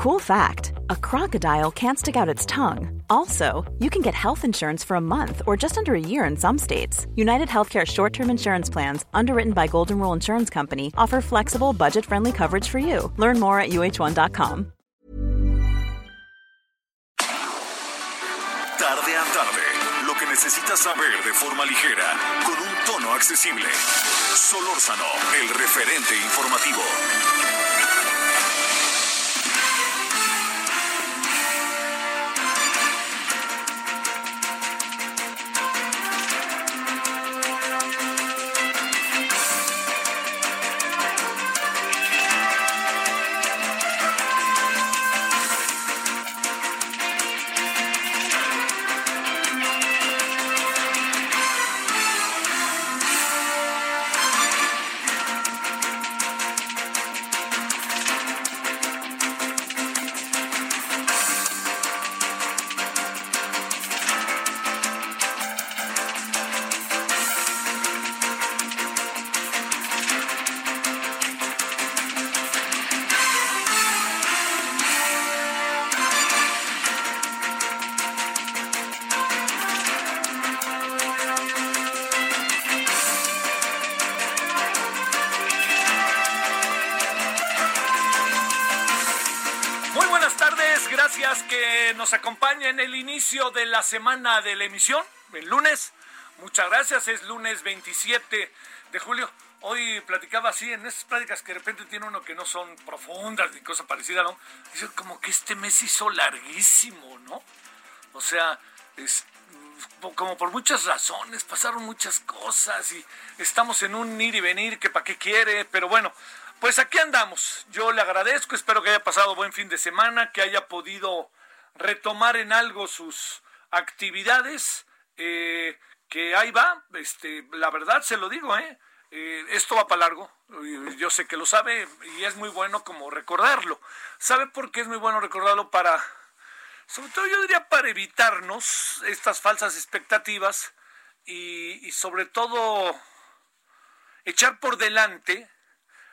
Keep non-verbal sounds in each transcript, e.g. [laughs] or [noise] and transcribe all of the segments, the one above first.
Cool fact a crocodile can't stick out its tongue. Also, you can get health insurance for a month or just under a year in some states. United Healthcare short term insurance plans, underwritten by Golden Rule Insurance Company, offer flexible, budget friendly coverage for you. Learn more at uh1.com. Tarde a tarde, lo que necesitas saber de forma ligera, con un tono accesible. Solórzano, el referente informativo. Semana de la emisión, el lunes. Muchas gracias, es lunes 27 de julio. Hoy platicaba así, en esas pláticas que de repente tiene uno que no son profundas ni cosa parecida, ¿no? Dice como que este mes hizo larguísimo, ¿no? O sea, es como por muchas razones, pasaron muchas cosas y estamos en un ir y venir que para qué quiere, pero bueno, pues aquí andamos. Yo le agradezco, espero que haya pasado buen fin de semana, que haya podido retomar en algo sus actividades, eh, que ahí va, este, la verdad se lo digo, ¿eh? Eh, esto va para largo, yo sé que lo sabe y es muy bueno como recordarlo. ¿Sabe por qué es muy bueno recordarlo? Para, sobre todo yo diría para evitarnos estas falsas expectativas y, y sobre todo echar por delante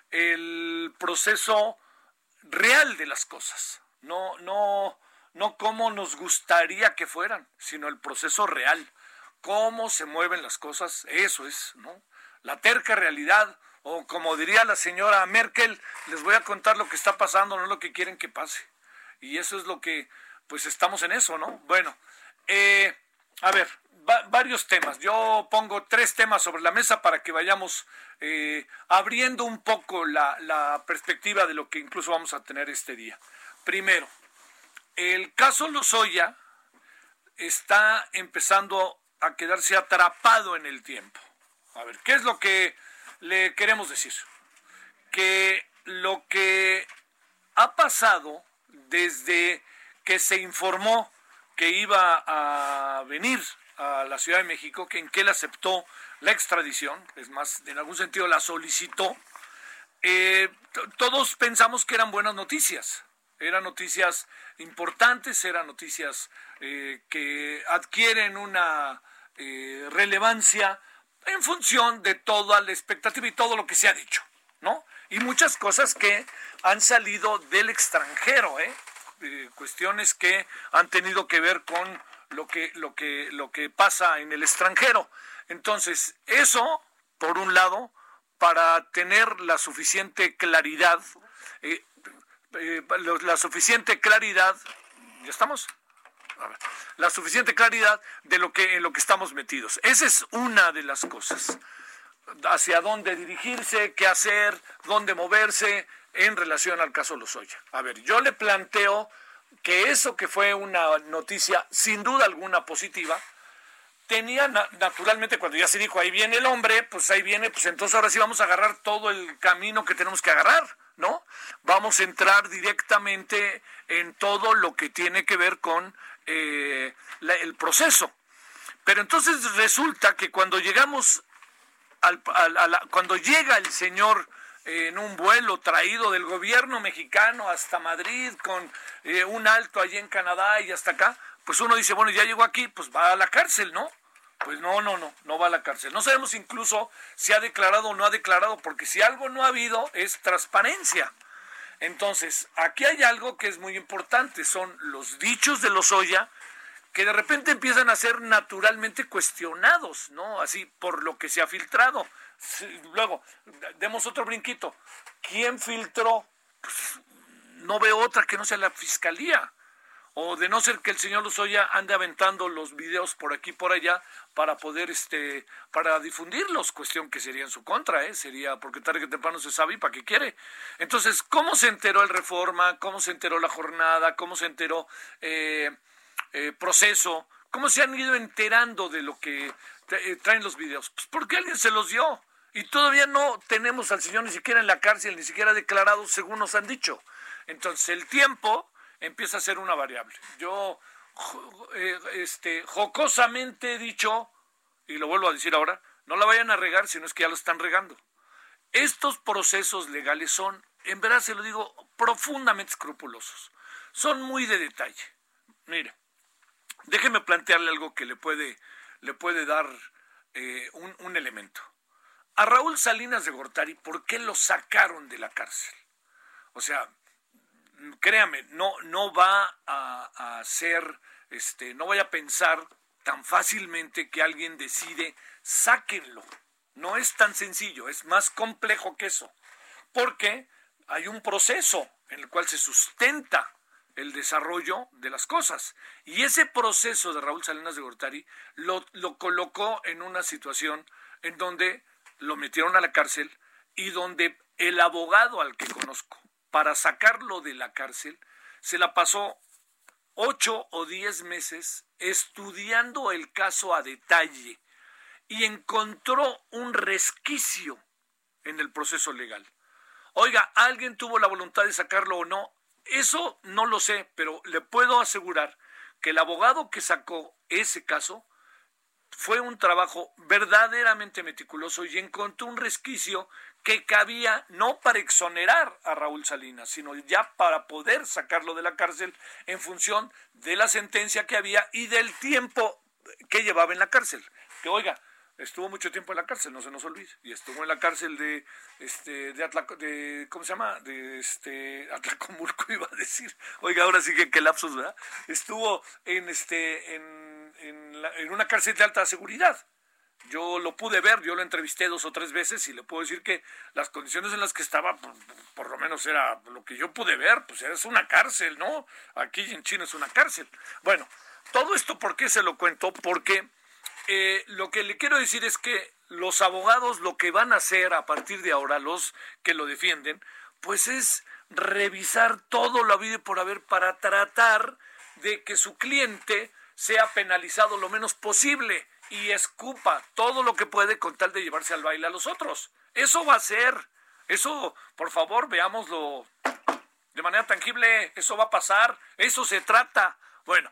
el proceso real de las cosas, no, no, no como nos gustaría que fueran, sino el proceso real, cómo se mueven las cosas, eso es, ¿no? La terca realidad, o como diría la señora Merkel, les voy a contar lo que está pasando, no lo que quieren que pase. Y eso es lo que, pues estamos en eso, ¿no? Bueno, eh, a ver, varios temas. Yo pongo tres temas sobre la mesa para que vayamos eh, abriendo un poco la, la perspectiva de lo que incluso vamos a tener este día. Primero, el caso Lozoya está empezando a quedarse atrapado en el tiempo. A ver, ¿qué es lo que le queremos decir? Que lo que ha pasado desde que se informó que iba a venir a la Ciudad de México, que en que él aceptó la extradición, es más, en algún sentido la solicitó, eh, todos pensamos que eran buenas noticias, eran noticias importantes, eran noticias eh, que adquieren una eh, relevancia en función de toda la expectativa y todo lo que se ha dicho, ¿no? Y muchas cosas que han salido del extranjero, ¿eh? cuestiones que han tenido que ver con lo que, lo que, lo que pasa en el extranjero. Entonces, eso, por un lado, para tener la suficiente claridad, eh, eh, la suficiente claridad, ¿ya estamos? La suficiente claridad de lo que en lo que estamos metidos. Esa es una de las cosas. Hacia dónde dirigirse, qué hacer, dónde moverse en relación al caso Lozoya. A ver, yo le planteo que eso que fue una noticia sin duda alguna positiva, tenía naturalmente cuando ya se dijo ahí viene el hombre, pues ahí viene, pues entonces ahora sí vamos a agarrar todo el camino que tenemos que agarrar, ¿no? Vamos a entrar directamente en todo lo que tiene que ver con eh, el proceso. Pero entonces resulta que cuando llegamos al, cuando llega el señor en un vuelo traído del gobierno mexicano hasta Madrid con eh, un alto allí en Canadá y hasta acá, pues uno dice, bueno, ya llegó aquí, pues va a la cárcel, ¿no? Pues no, no, no, no va a la cárcel. No sabemos incluso si ha declarado o no ha declarado, porque si algo no ha habido es transparencia. Entonces, aquí hay algo que es muy importante, son los dichos de los Oya que de repente empiezan a ser naturalmente cuestionados, ¿no? Así por lo que se ha filtrado. Luego, demos otro brinquito. ¿Quién filtró? Pues, no veo otra que no sea la fiscalía o de no ser que el señor Lozoya ande aventando los videos por aquí por allá para poder este para difundirlos cuestión que sería en su contra eh sería porque tarde que temprano se sabe y para qué quiere. Entonces cómo se enteró el Reforma cómo se enteró la jornada cómo se enteró eh, eh, proceso cómo se han ido enterando de lo que eh, traen los videos pues porque alguien se los dio y todavía no tenemos al señor ni siquiera en la cárcel ni siquiera declarado según nos han dicho. Entonces el tiempo empieza a ser una variable. Yo eh, este, jocosamente he dicho, y lo vuelvo a decir ahora, no la vayan a regar si no es que ya lo están regando. Estos procesos legales son, en verdad se lo digo, profundamente escrupulosos. Son muy de detalle. Mire, déjeme plantearle algo que le puede, le puede dar eh, un elemento. A Raúl Salinas de Gortari, ¿por qué lo sacaron de la cárcel? O sea, créame, no, no va a, ser, este, no voy a pensar tan fácilmente que alguien decide, sáquenlo. No es tan sencillo, es más complejo que eso. Porque hay un proceso en el cual se sustenta el desarrollo de las cosas. Y ese proceso de Raúl Salinas de Gortari lo, lo colocó en una situación en donde lo metieron a la cárcel y donde el abogado al que conozco, para sacarlo de la cárcel, se la pasó ocho o diez meses estudiando el caso a detalle y encontró un resquicio en el proceso legal. Oiga, ¿alguien tuvo la voluntad de sacarlo o no? Eso no lo sé, pero le puedo asegurar que el abogado que sacó ese caso fue un trabajo verdaderamente meticuloso y encontró un resquicio que cabía no para exonerar a Raúl Salinas, sino ya para poder sacarlo de la cárcel en función de la sentencia que había y del tiempo que llevaba en la cárcel. Que oiga, estuvo mucho tiempo en la cárcel, no se nos olvide, y estuvo en la cárcel de este de, de ¿cómo se llama? de este Atlacomulco [laughs] iba a decir. Oiga, ahora sí que qué lapsos, ¿verdad? Estuvo en este en, en una cárcel de alta seguridad yo lo pude ver, yo lo entrevisté dos o tres veces y le puedo decir que las condiciones en las que estaba, por, lo menos era lo que yo pude ver, pues es una cárcel, ¿no? Aquí en China es una cárcel. Bueno, todo esto, ¿por qué se lo cuento? Porque eh, lo que le quiero decir es que los abogados lo que van a hacer a partir de ahora, los que lo defienden, pues es revisar todo lo habido por haber para tratar de que su cliente sea penalizado lo menos posible y escupa todo lo que puede con tal de llevarse al baile a los otros. Eso va a ser. Eso, por favor, veámoslo de manera tangible. Eso va a pasar. Eso se trata. Bueno,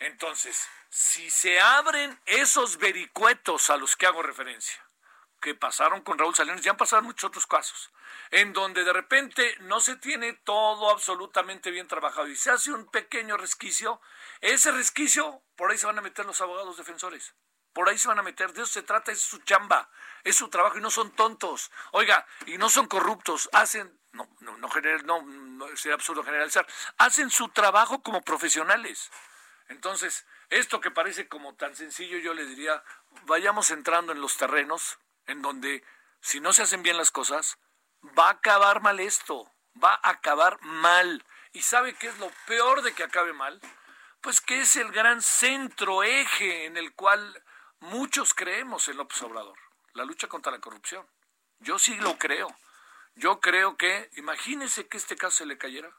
entonces, si se abren esos vericuetos a los que hago referencia, que pasaron con Raúl Salinas, ya han pasado muchos otros casos, en donde de repente no se tiene todo absolutamente bien trabajado y se hace un pequeño resquicio, ese resquicio, por ahí se van a meter los abogados defensores por ahí se van a meter, de eso se trata, es su chamba, es su trabajo y no son tontos. Oiga, y no son corruptos, hacen, no, no, no, no, no sería absurdo generalizar, hacen su trabajo como profesionales. Entonces, esto que parece como tan sencillo, yo le diría, vayamos entrando en los terrenos en donde si no se hacen bien las cosas, va a acabar mal esto, va a acabar mal. ¿Y sabe qué es lo peor de que acabe mal? Pues que es el gran centro, eje en el cual Muchos creemos en López Obrador, la lucha contra la corrupción. Yo sí lo creo. Yo creo que, imagínese que este caso se le cayera.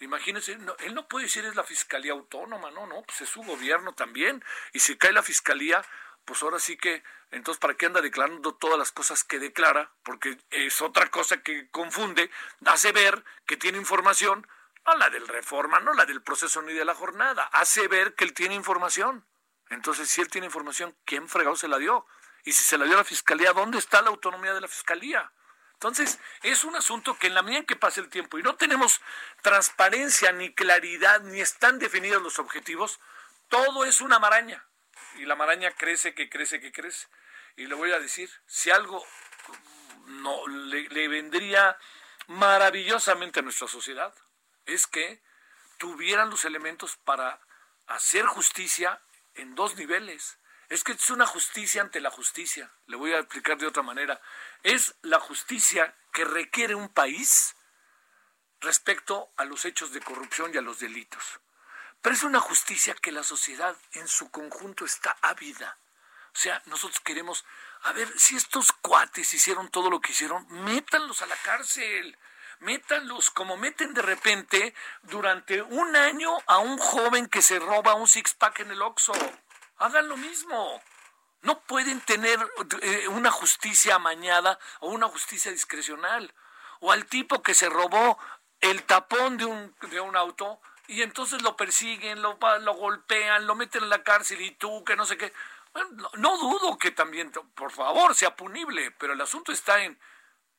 Imagínese, él no puede decir es la fiscalía autónoma, no, no, pues es su gobierno también. Y si cae la fiscalía, pues ahora sí que, entonces, ¿para qué anda declarando todas las cosas que declara? Porque es otra cosa que confunde, hace ver que tiene información, no la del reforma, no la del proceso ni de la jornada, hace ver que él tiene información. Entonces, si él tiene información, ¿quién fregado se la dio? Y si se la dio a la fiscalía, ¿dónde está la autonomía de la fiscalía? Entonces, es un asunto que en la medida en que pase el tiempo y no tenemos transparencia ni claridad, ni están definidos los objetivos, todo es una maraña. Y la maraña crece, que crece, que crece. Y le voy a decir, si algo no le, le vendría maravillosamente a nuestra sociedad es que tuvieran los elementos para hacer justicia en dos niveles. Es que es una justicia ante la justicia. Le voy a explicar de otra manera. Es la justicia que requiere un país respecto a los hechos de corrupción y a los delitos. Pero es una justicia que la sociedad en su conjunto está ávida. O sea, nosotros queremos, a ver, si estos cuates hicieron todo lo que hicieron, métanlos a la cárcel métanlos como meten de repente durante un año a un joven que se roba un six-pack en el Oxxo. Hagan lo mismo. No pueden tener eh, una justicia amañada o una justicia discrecional. O al tipo que se robó el tapón de un, de un auto y entonces lo persiguen, lo, lo golpean, lo meten en la cárcel y tú que no sé qué. no, no dudo que también, por favor, sea punible, pero el asunto está en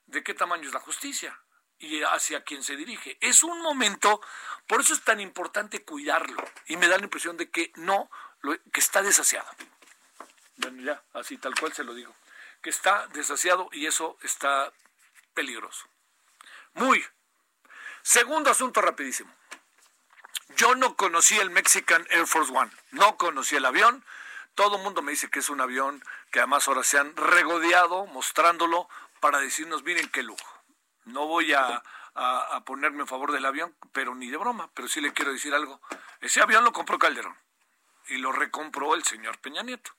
de qué tamaño es la justicia y hacia quien se dirige. Es un momento, por eso es tan importante cuidarlo. Y me da la impresión de que no, que está desasiado. Bueno, ya, así tal cual se lo digo. Que está desasiado y eso está peligroso. Muy. Segundo asunto rapidísimo. Yo no conocí el Mexican Air Force One. No conocí el avión. Todo el mundo me dice que es un avión que además ahora se han regodeado mostrándolo para decirnos, miren qué lujo no voy a, ponerme en favor del avión, pero ni de broma, pero sí le quiero decir algo. Ese avión lo compró Calderón y lo recompró el señor Peña Nieto.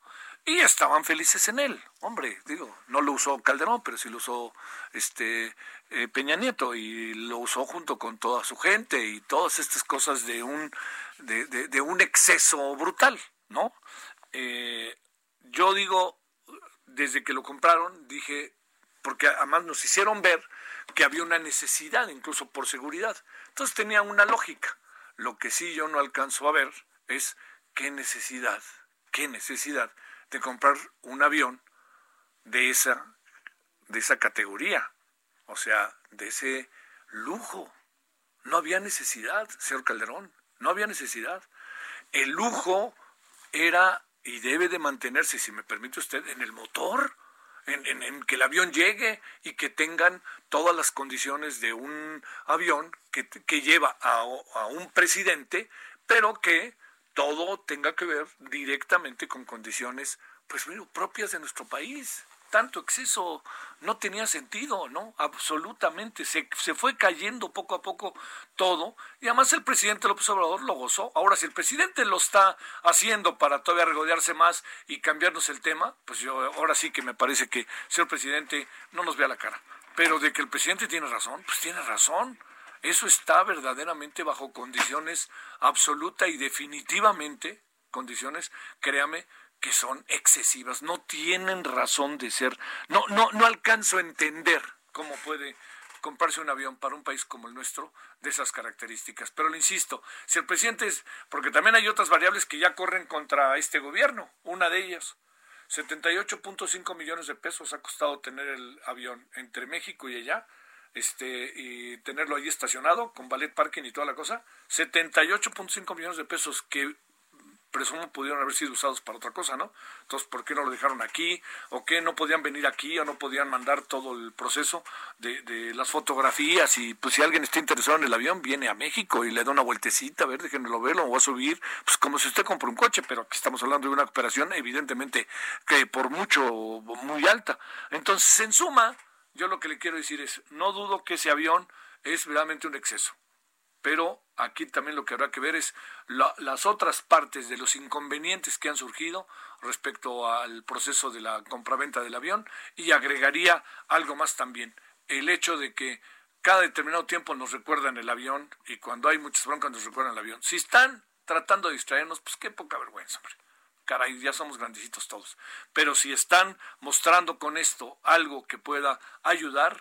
Y estaban felices en él. Hombre, digo, no lo usó Calderón, pero sí lo usó este eh, Peña Nieto y lo usó junto con toda su gente y todas estas cosas de un, de, un exceso brutal, ¿no? Eh, yo digo, desde que lo compraron, dije, porque además nos hicieron ver que había una necesidad, incluso por seguridad. Entonces tenía una lógica. Lo que sí yo no alcanzo a ver es qué necesidad, qué necesidad de comprar un avión de esa, de esa categoría, o sea, de ese lujo. No había necesidad, señor Calderón, no había necesidad. El lujo era y debe de mantenerse, si me permite usted, en el motor en, que el avión llegue y que tengan todas las condiciones de un avión que, que lleva a, un presidente, pero que todo tenga que ver directamente con condiciones pues propias de nuestro país tanto exceso no tenía sentido, ¿no? Absolutamente. Se, se, fue cayendo poco a poco todo. Y además el presidente López Obrador lo gozó. Ahora, si el presidente lo está haciendo para todavía regodearse más y cambiarnos el tema, pues yo ahora sí que me parece que, señor presidente, no nos vea la cara. Pero de que el presidente tiene razón, pues tiene razón. Eso está verdaderamente bajo condiciones absoluta y definitivamente, condiciones, créame, que son excesivas, no tienen razón de ser. No, no, no alcanzo a entender cómo puede comprarse un avión para un país como el nuestro de esas características. Pero le insisto, si el presidente es, porque también hay otras variables que ya corren contra este gobierno, una de ellas, 78.5 millones de pesos ha costado tener el avión entre México y allá, este, y tenerlo ahí estacionado con ballet parking y toda la cosa, 78.5 millones de pesos que presumo pudieron haber sido usados para otra cosa, ¿no? Entonces, ¿por qué no lo dejaron aquí? ¿O qué no podían venir aquí? ¿O no podían mandar todo el proceso de, de las fotografías? Y pues si alguien está interesado en el avión, viene a México y le da una vueltecita, a ver, déjenmelo verlo, o va a subir, pues como si usted compra un coche, pero aquí estamos hablando de una operación evidentemente que por mucho, muy alta. Entonces, en suma, yo lo que le quiero decir es, no dudo que ese avión es realmente un exceso pero aquí también lo que habrá que ver es las otras partes de los inconvenientes que han surgido respecto al proceso de la compraventa del avión y agregaría algo más también, el hecho de que cada determinado tiempo nos recuerdan el avión y cuando hay muchas broncas nos recuerdan el avión. Si están tratando de distraernos, pues qué poca vergüenza, hombre. Caray, ya somos grandecitos todos. Pero si están mostrando con esto algo que pueda ayudar,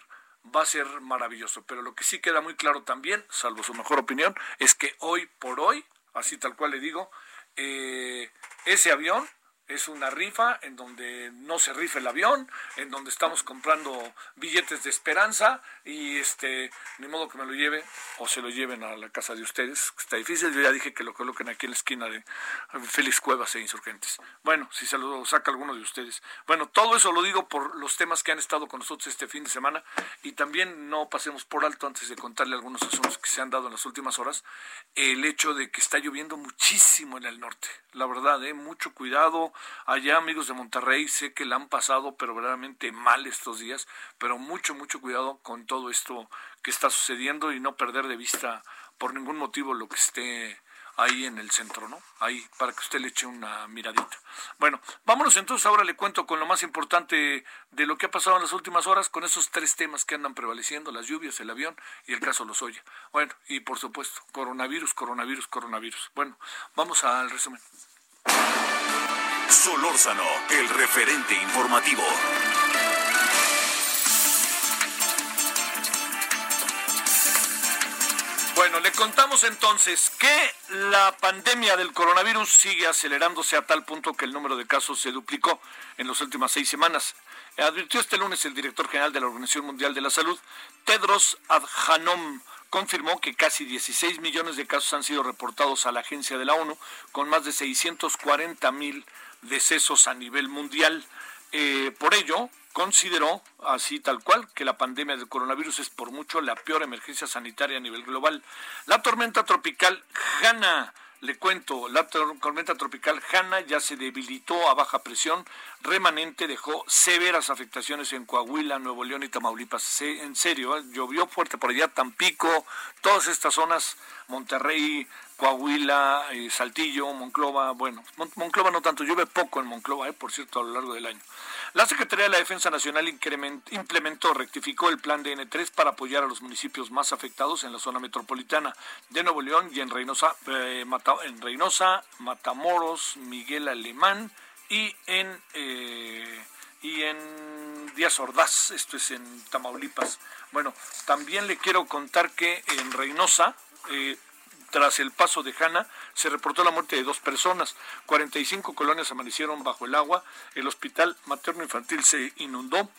va a ser maravilloso. Pero lo que sí queda muy claro también, salvo su mejor opinión, es que hoy por hoy, así tal cual le digo, eh, ese avión es una rifa en donde no se rifa el avión, en donde estamos comprando billetes de esperanza y este, ni modo que me lo lleve o se lo lleven a la casa de ustedes, está difícil, yo ya dije que lo coloquen aquí en la esquina de Félix Cuevas e Insurgentes. Bueno, si se lo saca alguno de ustedes. Bueno, todo eso lo digo por los temas que han estado con nosotros este fin de semana y también no pasemos por alto antes de contarle algunos asuntos que se han dado en las últimas horas, el hecho de que está lloviendo muchísimo en el norte. La verdad, ¿eh? mucho cuidado allá, amigos de Monterrey, sé que la han pasado, pero verdaderamente mal estos días, pero mucho, mucho cuidado con todo esto que está sucediendo y no perder de vista por ningún motivo lo que esté ahí en el centro, ¿no? Ahí, para que usted le eche una miradita. Bueno, vámonos entonces, ahora le cuento con lo más importante de lo que ha pasado en las últimas horas, con esos tres temas que andan prevaleciendo, las lluvias, el avión y el caso Lozoya. Bueno, y por supuesto, coronavirus, coronavirus, coronavirus. Bueno, vamos al resumen. Solórzano, el referente informativo. Bueno, le contamos entonces que la pandemia del coronavirus sigue acelerándose a tal punto que el número de casos se duplicó en las últimas seis semanas. Advirtió este lunes el director general de la Organización Mundial de la Salud, Tedros Adhanom confirmó que casi 16 millones de casos han sido reportados a la agencia de la ONU, con más de 640 mil decesos a nivel mundial. Eh, por ello, consideró, así tal cual, que la pandemia del coronavirus es por mucho la peor emergencia sanitaria a nivel global. La tormenta tropical Hanna le cuento, la tormenta tropical Hanna ya se debilitó a baja presión, remanente dejó severas afectaciones en Coahuila, Nuevo León y Tamaulipas. En serio, ¿eh? llovió fuerte por allá, Tampico, todas estas zonas, Monterrey, Coahuila, eh, Saltillo, Monclova, bueno, Monclova no tanto, llueve poco en Monclova, eh, por cierto, a lo largo del año. La Secretaría de la Defensa Nacional implementó, rectificó el plan de N3 para apoyar a los municipios más afectados en la zona metropolitana de Nuevo León y en Reynosa, eh, en Reynosa Matamoros, Miguel Alemán y en, eh, y en Díaz Ordaz, esto es en Tamaulipas. Bueno, también le quiero contar que en Reynosa, eh, tras el paso de Hanna, se reportó la muerte de dos personas. 45 colonias amanecieron bajo el agua. El hospital materno-infantil se inundó.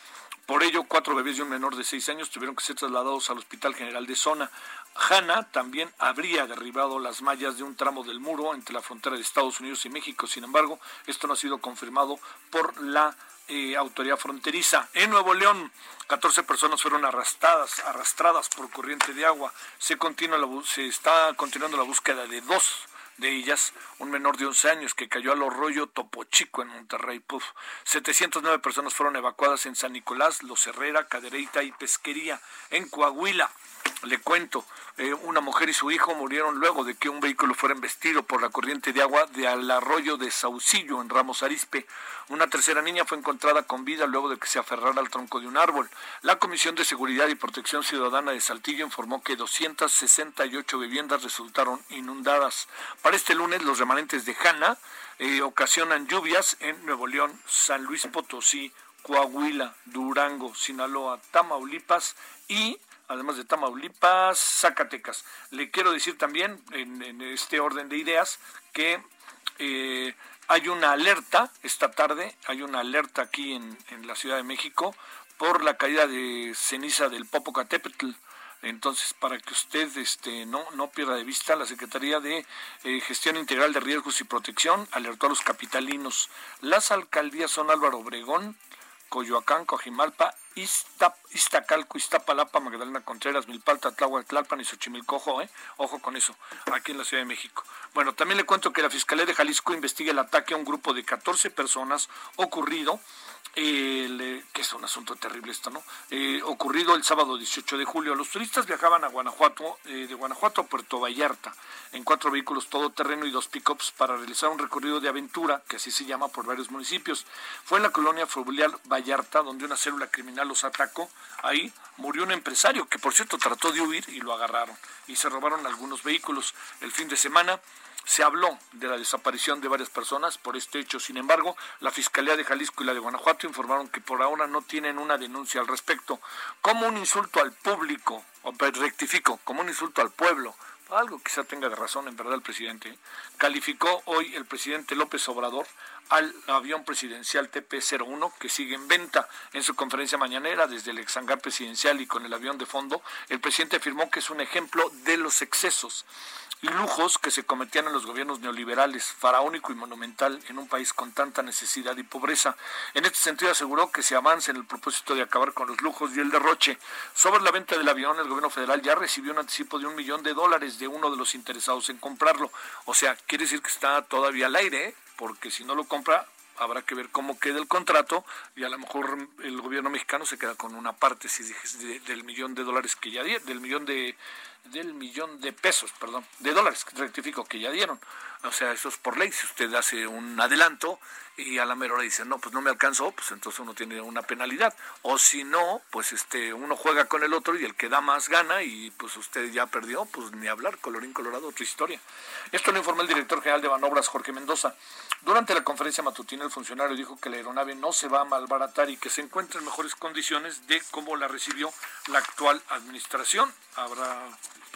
Por ello, cuatro bebés y un menor de seis años tuvieron que ser trasladados al Hospital General de Zona. Hanna también habría derribado las mallas de un tramo del muro entre la frontera de Estados Unidos y México. Sin embargo, esto no ha sido confirmado por la eh, autoridad fronteriza. En Nuevo León, 14 personas fueron arrastradas, arrastradas por corriente de agua. Se, continúa la, se está continuando la búsqueda de dos de ellas, un menor de 11 años que cayó al arroyo Topo Chico en Monterrey. Puf. 709 personas fueron evacuadas en San Nicolás, Los Herrera, Cadereyta y Pesquería. En Coahuila, le cuento, eh, una mujer y su hijo murieron luego de que un vehículo fuera embestido por la corriente de agua de al arroyo de Saucillo en Ramos Arispe. Una tercera niña fue encontrada con vida luego de que se aferrara al tronco de un árbol. La Comisión de Seguridad y Protección Ciudadana de Saltillo informó que 268 viviendas resultaron inundadas. Para este lunes, los remanentes de Jana eh, ocasionan lluvias en Nuevo León, San Luis Potosí, Coahuila, Durango, Sinaloa, Tamaulipas y además de Tamaulipas, Zacatecas. Le quiero decir también, en, este orden de ideas, que eh, hay una alerta esta tarde, hay una alerta aquí en, la Ciudad de México por la caída de ceniza del Popocatépetl. Entonces, para que usted este, no, no pierda de vista, la Secretaría de eh, Gestión Integral de Riesgos y Protección alertó a los capitalinos. Las alcaldías son Álvaro Obregón, Coyoacán, Cojimalpa Iztacalco, Iztapalapa, Magdalena Contreras, Milpalta, Tláhuac, Tlalpan y Xochimilco, ojo, eh, ojo con eso, aquí en la Ciudad de México. Bueno, también le cuento que la Fiscalía de Jalisco investiga el ataque a un grupo de 14 personas ocurrido eh, que es un asunto terrible esto, ¿no? Eh, ocurrido el sábado 18 de julio. Los turistas viajaban a Guanajuato, eh, de Guanajuato a Puerto Vallarta, en cuatro vehículos todoterreno y dos pickups para realizar un recorrido de aventura, que así se llama por varios municipios. Fue en la colonia fluvial Vallarta, donde una célula criminal los atacó. Ahí murió un empresario que, por cierto, trató de huir y lo agarraron. Y se robaron algunos vehículos. El fin de semana se habló de la desaparición de varias personas por este hecho. Sin embargo, la Fiscalía de Jalisco y la de Guanajuato informaron que por ahora no tienen una denuncia al respecto. Como un insulto al público, o rectifico, como un insulto al pueblo, algo quizá tenga de razón en verdad el presidente, calificó hoy el presidente López Obrador al avión presidencial TP-01 que sigue en venta. En su conferencia mañanera desde el exangar presidencial y con el avión de fondo, el presidente afirmó que es un ejemplo de los excesos lujos que se cometían en los gobiernos neoliberales, faraónico y monumental en un país con tanta necesidad y pobreza. En este sentido aseguró que se avanza en el propósito de acabar con los lujos y el derroche. Sobre la venta del avión, el gobierno federal ya recibió un anticipo de un millón de dólares de uno de los interesados en comprarlo. O sea, quiere decir que está todavía al aire, porque si no lo compra, habrá que ver cómo queda el contrato y a lo mejor el gobierno mexicano se queda con una parte si del millón de dólares que ya del millón de del millón de pesos, perdón, de dólares, rectifico que ya dieron. O sea, eso es por ley. Si usted hace un adelanto y a la mera hora dice, no, pues no me alcanzó, pues entonces uno tiene una penalidad. O si no, pues este, uno juega con el otro y el que da más gana y pues usted ya perdió, pues ni hablar, colorín colorado, otra historia. Esto lo informó el director general de Banobras, Jorge Mendoza. Durante la conferencia matutina, el funcionario dijo que la aeronave no se va a malbaratar y que se encuentra en mejores condiciones de cómo la recibió la actual administración. Habrá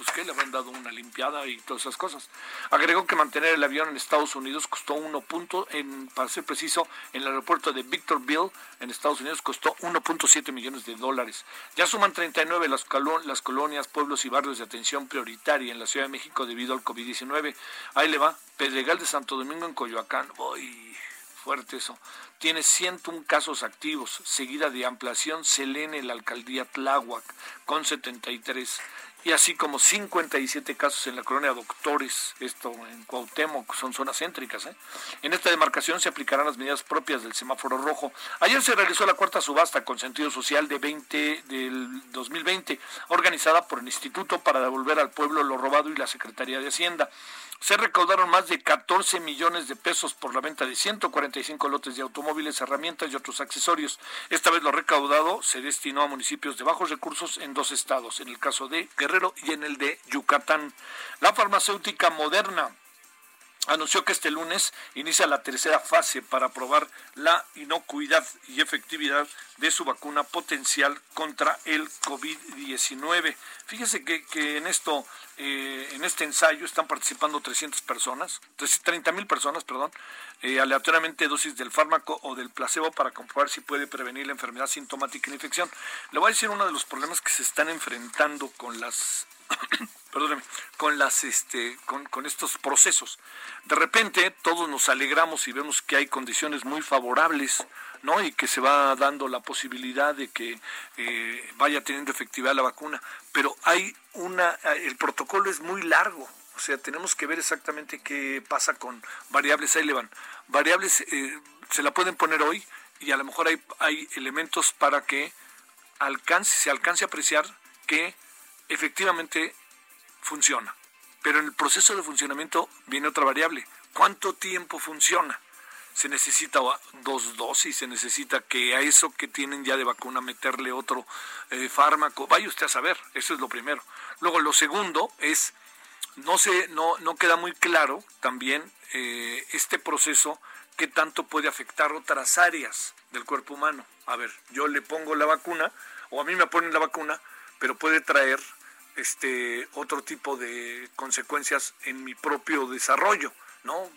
pues que le habrán dado una limpiada y todas esas cosas. Agregó que mantener el avión en Estados Unidos costó uno punto, en, para ser preciso, en el aeropuerto de Victorville, en Estados Unidos, costó 1.7 millones de dólares. Ya suman 39 las, las colonias, pueblos y barrios de atención prioritaria en la Ciudad de México debido al COVID-19. Ahí le va, Pedregal de Santo Domingo en Coyoacán. Uy, fuerte eso. Tiene 101 casos activos, seguida de ampliación Selene, la alcaldía Tláhuac, con 73 y así como 57 casos en la colonia Doctores, esto en Cuauhtémoc, son zonas céntricas. ¿eh? En esta demarcación se aplicarán las medidas propias del semáforo rojo. Ayer se realizó la cuarta subasta con sentido social de 20 del 2020, organizada por el Instituto para devolver al pueblo lo robado y la Secretaría de Hacienda se recaudaron más de 14 millones de pesos por la venta de 145 lotes de automóviles, herramientas y otros accesorios. Esta vez lo recaudado se destinó a municipios de bajos recursos en dos estados, en el caso de Guerrero y en el de Yucatán. La farmacéutica moderna anunció que este lunes inicia la tercera fase para probar la inocuidad y efectividad de su vacuna potencial contra el COVID-19. Fíjese que, que, en esto, eh, en este ensayo están participando 300 personas, 30 mil personas, perdón, eh, aleatoriamente dosis del fármaco o del placebo para comprobar si puede prevenir la enfermedad sintomática y la infección. Le voy a decir uno de los problemas que se están enfrentando con las [coughs] perdóneme, con las este con, con, estos procesos. De repente todos nos alegramos y vemos que hay condiciones muy favorables, ¿no? Y que se va dando la posibilidad de que eh, vaya teniendo efectividad la vacuna, pero hay una el protocolo es muy largo. O sea, tenemos que ver exactamente qué pasa con variables. Ahí le van. Variables eh, se la pueden poner hoy y a lo mejor hay, hay elementos para que alcance, se alcance a apreciar que efectivamente funciona. Pero en el proceso de funcionamiento viene otra variable. ¿Cuánto tiempo funciona? Se necesita dos dosis, se necesita que a eso que tienen ya de vacuna meterle otro eh, fármaco. Vaya usted a saber, eso es lo primero. Luego lo segundo es, no, se, no, no queda muy claro también eh, este proceso que tanto puede afectar otras áreas del cuerpo humano. A ver, yo le pongo la vacuna o a mí me ponen la vacuna, pero puede traer este otro tipo de consecuencias en mi propio desarrollo, ¿no?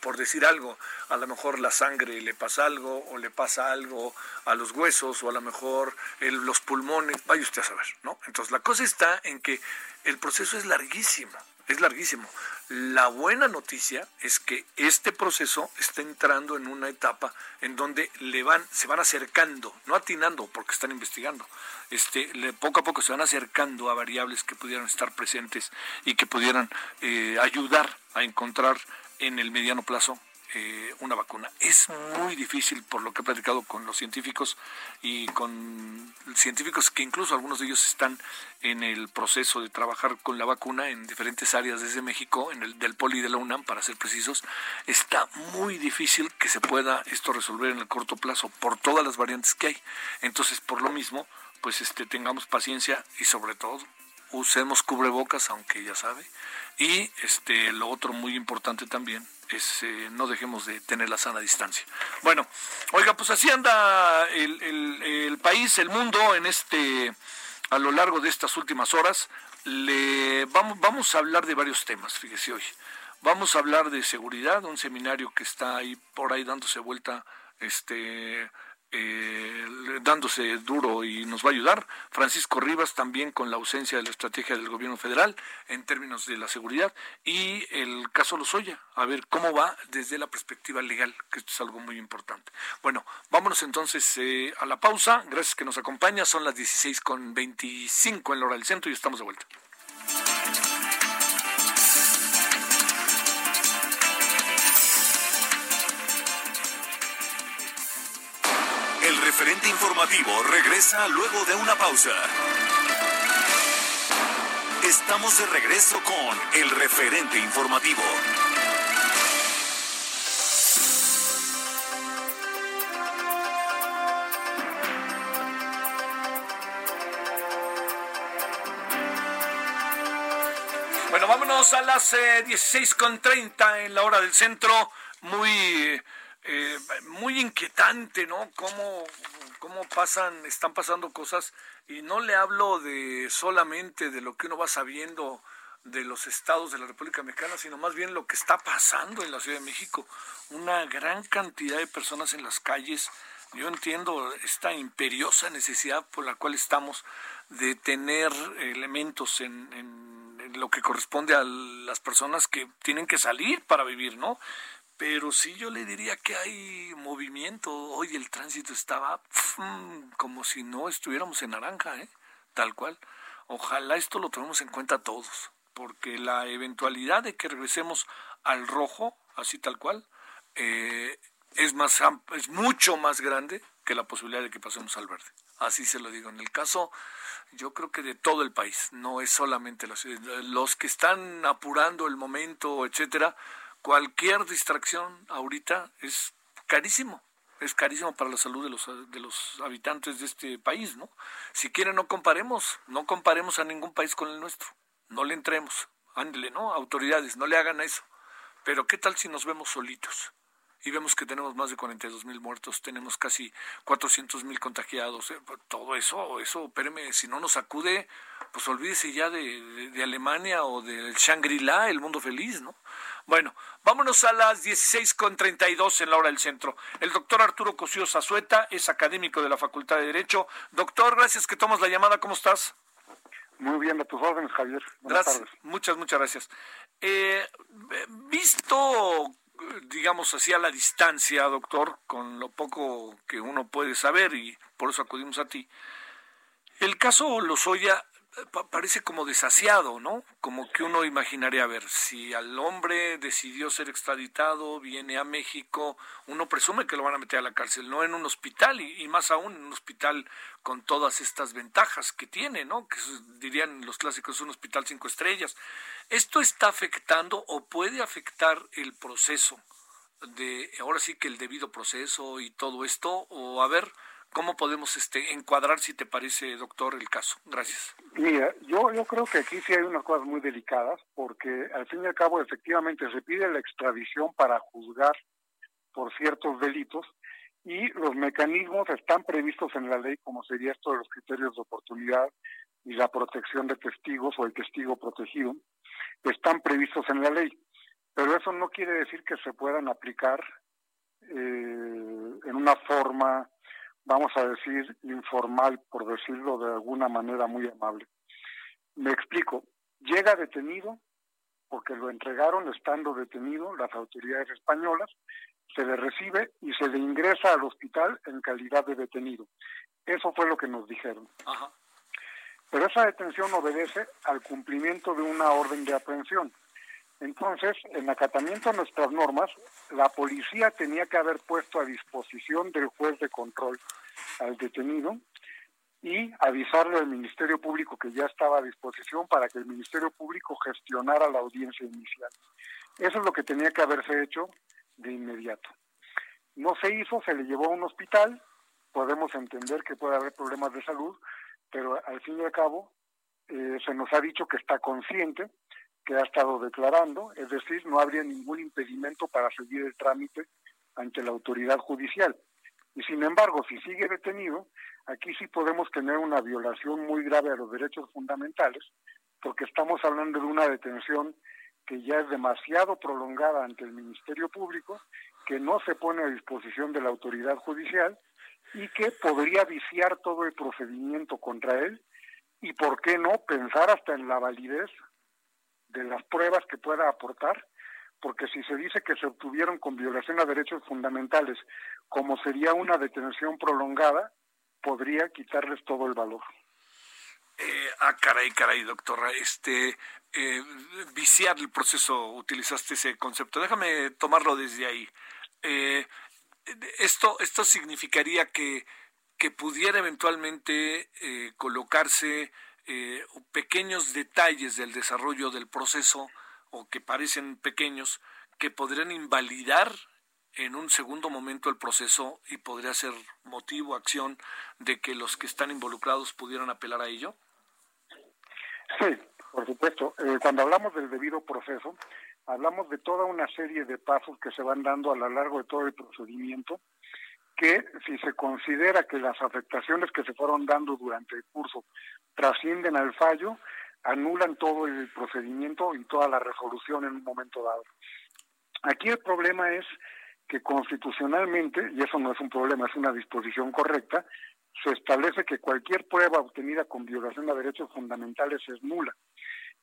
Por decir algo, a lo mejor la sangre le pasa algo o le pasa algo a los huesos o a lo mejor los pulmones, vaya usted a saber, ¿no? Entonces la cosa está en que el proceso es larguísimo, es larguísimo. La buena noticia es que este proceso está entrando en una etapa en donde le van, se van acercando, no atinando porque están investigando, este, le, poco a poco se van acercando a variables que pudieran estar presentes y que pudieran eh, ayudar a encontrar en el mediano plazo eh, una vacuna. Es muy difícil, por lo que he platicado con los científicos y con científicos que incluso algunos de ellos están en el proceso de trabajar con la vacuna en diferentes áreas desde México, en el del Poli de la UNAM, para ser precisos. Está muy difícil que se pueda esto resolver en el corto plazo por todas las variantes que hay. Entonces, por lo mismo, pues este tengamos paciencia y sobre todo usemos cubrebocas, aunque ya sabe. Y este lo otro muy importante también es eh, no dejemos de tener la sana distancia. Bueno, oiga, pues así anda el, el, el país, el mundo en este a lo largo de estas últimas horas. le vamos, vamos a hablar de varios temas, fíjese hoy. Vamos a hablar de seguridad, un seminario que está ahí por ahí dándose vuelta este eh, dándose duro y nos va a ayudar. Francisco Rivas también con la ausencia de la estrategia del gobierno federal en términos de la seguridad y el caso Lozoya, a ver cómo va desde la perspectiva legal, que esto es algo muy importante. Bueno, vámonos entonces eh, a la pausa. Gracias que nos acompaña. Son las 16 con 25 en la hora del centro y estamos de vuelta. Referente informativo regresa luego de una pausa. Estamos de regreso con el referente informativo. Bueno, vámonos a las 16.30 eh, en la hora del centro. Muy muy inquietante, ¿no? Cómo, cómo pasan, están pasando cosas y no le hablo de solamente de lo que uno va sabiendo de los estados de la República Mexicana, sino más bien lo que está pasando en la Ciudad de México. Una gran cantidad de personas en las calles. Yo entiendo esta imperiosa necesidad por la cual estamos de tener elementos en, en lo que corresponde a las personas que tienen que salir para vivir, ¿no? Pero sí yo le diría que hay movimiento. Hoy el tránsito estaba como si no estuviéramos en naranja, ¿eh? tal cual. Ojalá esto lo tomemos en cuenta todos, porque la eventualidad de que regresemos al rojo, así tal cual, eh, es, más, es mucho más grande que la posibilidad de que pasemos al verde. Así se lo digo. En el caso, yo creo que de todo el país, no es solamente la ciudad. Los que están apurando el momento, etcétera, cualquier distracción ahorita es carísimo, es carísimo para la salud de los, de los habitantes de este país, ¿no? Si quieren no comparemos, no comparemos a ningún país con el nuestro, no le entremos, ándele, ¿no? Autoridades, no le hagan eso. Pero ¿qué tal si nos vemos solitos? Y vemos que tenemos más de 42 mil muertos, tenemos casi 400 mil contagiados, eh, todo eso, eso, espéreme, si no nos acude, pues olvídese ya de, de Alemania o del Shangri-La, el mundo feliz, ¿no? Bueno, vámonos a las 16.32 en la hora del centro. El doctor Arturo Cosío Zazueta es académico de la Facultad de Derecho. Doctor, gracias que tomas la llamada. ¿Cómo estás? Muy bien, a tus órdenes, Javier. gracias. Muchas, muchas gracias. Eh, visto, digamos así, a la distancia, doctor, con lo poco que uno puede saber y por eso acudimos a ti, el caso Lozoya parece como desasiado, ¿no? Como que uno imaginaría, a ver, si al hombre decidió ser extraditado, viene a México, uno presume que lo van a meter a la cárcel, no en un hospital, y, más aún en un hospital con todas estas ventajas que tiene, ¿no? Que dirían los clásicos, un hospital cinco estrellas. ¿Esto está afectando o puede afectar el proceso de, ahora sí que el debido proceso y todo esto? O a ver, ¿Cómo podemos este, encuadrar, si te parece, doctor, el caso? Gracias. Mira, yo, yo creo que aquí sí hay unas cosas muy delicadas, porque al fin y al cabo, efectivamente, se pide la extradición para juzgar por ciertos delitos y los mecanismos están previstos en la ley, como sería esto de los criterios de oportunidad y la protección de testigos o el testigo protegido, están previstos en la ley. Pero eso no quiere decir que se puedan aplicar eh, en una forma vamos a decir, informal, por decirlo de alguna manera muy amable. Me explico, llega detenido porque lo entregaron estando detenido las autoridades españolas, se le recibe y se le ingresa al hospital en calidad de detenido. Eso fue lo que nos dijeron. Pero esa detención obedece al cumplimiento de una orden de aprehensión. Entonces, en acatamiento a nuestras normas, la policía tenía que haber puesto a disposición del juez de control al detenido y avisarle al Ministerio Público que ya estaba a disposición para que el Ministerio Público gestionara la audiencia inicial. Eso es lo que tenía que haberse hecho de inmediato. No se hizo, se le llevó a un hospital, podemos entender que puede haber problemas de salud, pero al fin y al cabo eh, se nos ha dicho que está consciente, que ha estado declarando, es decir, no habría ningún impedimento para seguir el trámite ante la autoridad judicial. Y sin embargo, si sigue detenido, aquí sí podemos tener una violación muy grave a los derechos fundamentales, porque estamos hablando de una detención que ya es demasiado prolongada ante el Ministerio Público, que no se pone a disposición de la autoridad judicial y que podría viciar todo el procedimiento contra él y, ¿por qué no?, pensar hasta en la validez de las pruebas que pueda aportar, porque si se dice que se obtuvieron con violación a derechos fundamentales, como sería una detención prolongada, podría quitarles todo el valor. Eh, ah, caray, caray, doctora. Este, eh, viciar el proceso, utilizaste ese concepto. Déjame tomarlo desde ahí. Eh, esto, esto significaría que, que pudiera eventualmente colocarse eh, pequeños detalles del desarrollo del proceso o que parecen pequeños que podrían invalidar en un segundo momento el proceso y podría ser motivo, acción de que los que están involucrados pudieran apelar a ello? Sí, por supuesto. Eh, cuando hablamos del debido proceso, hablamos de toda una serie de pasos que se van dando a lo largo de todo el procedimiento, que si se considera que las afectaciones que se fueron dando durante el curso trascienden al fallo, anulan todo el procedimiento y toda la resolución en un momento dado. Aquí el problema es que constitucionalmente, y eso no es un problema, es una disposición correcta, se establece que cualquier prueba obtenida con violación a derechos fundamentales es nula.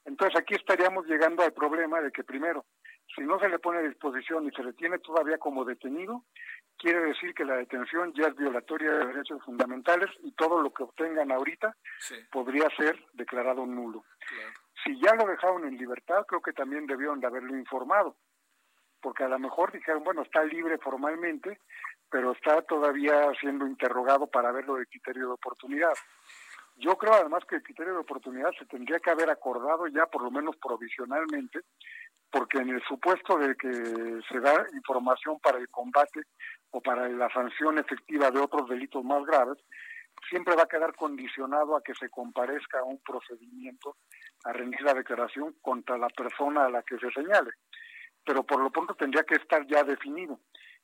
Entonces aquí estaríamos llegando al problema de que primero, si no se le pone a disposición y se le tiene todavía como detenido, quiere decir que la detención ya es violatoria de derechos fundamentales y todo lo que obtengan ahorita podría ser declarado nulo. Si ya lo dejaron en libertad, creo que también debieron de haberlo informado, porque a lo mejor dijeron, bueno, está libre formalmente, pero está todavía siendo interrogado para verlo de criterio de oportunidad. Yo creo además que el criterio de oportunidad se tendría que haber acordado ya por lo menos provisionalmente, porque en el supuesto de que se da información para el combate o para la sanción efectiva de otros delitos más graves, siempre va a quedar condicionado a que se comparezca a un procedimiento a rendir la declaración contra la persona a la que se señale. Pero por lo pronto tendría que estar ya definido.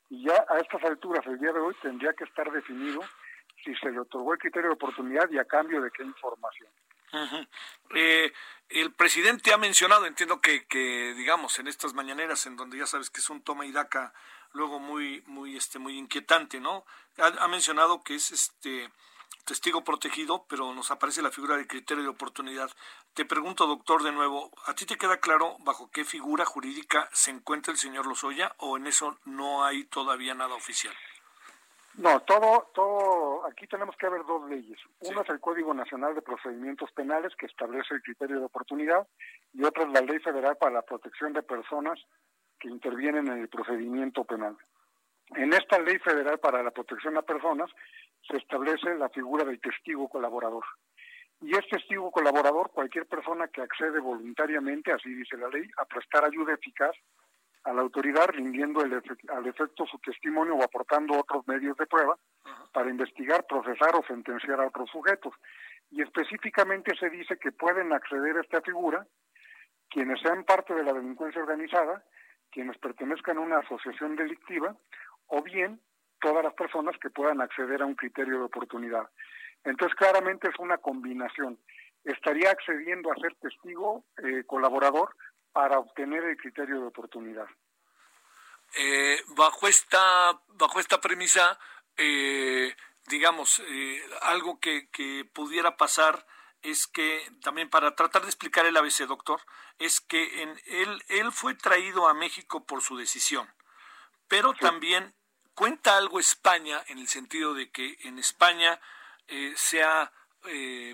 Y ya a estas alturas, el día de hoy, tendría que estar definido si se le otorgó el criterio de oportunidad y a cambio de qué información. eh, el presidente ha mencionado, entiendo que, que, digamos, en estas mañaneras, en donde ya sabes que es un toma y daca luego muy, muy, este, muy inquietante, ¿no? Ha, ha, mencionado que es este testigo protegido, pero nos aparece la figura del criterio de oportunidad. Te pregunto, doctor, de nuevo, ¿a ti te queda claro bajo qué figura jurídica se encuentra el señor Lozoya o en eso no hay todavía nada oficial? No, todo, todo, aquí tenemos que ver dos leyes. Uno es el Código Nacional de Procedimientos Penales, que establece el criterio de oportunidad, y otra es la Ley Federal para la Protección de Personas que intervienen en el procedimiento penal. En esta Ley Federal para la Protección a Personas se establece la figura del testigo colaborador. Y es testigo colaborador cualquier persona que accede voluntariamente, así dice la ley, a prestar ayuda eficaz a la autoridad rindiendo el al efecto su testimonio o aportando otros medios de prueba para investigar, procesar o sentenciar a otros sujetos. Y específicamente se dice que pueden acceder a esta figura quienes sean parte de la delincuencia organizada, quienes pertenezcan a una asociación delictiva o bien todas las personas que puedan acceder a un criterio de oportunidad. Entonces claramente es una combinación. Estaría accediendo a ser testigo eh, colaborador para obtener el criterio de oportunidad. Eh, bajo esta bajo esta premisa, eh, digamos, eh, algo que, que, pudiera pasar es que también para tratar de explicar el ABC, doctor, es que en él él fue traído a México por su decisión, pero sí. también cuenta algo España en el sentido de que en España sea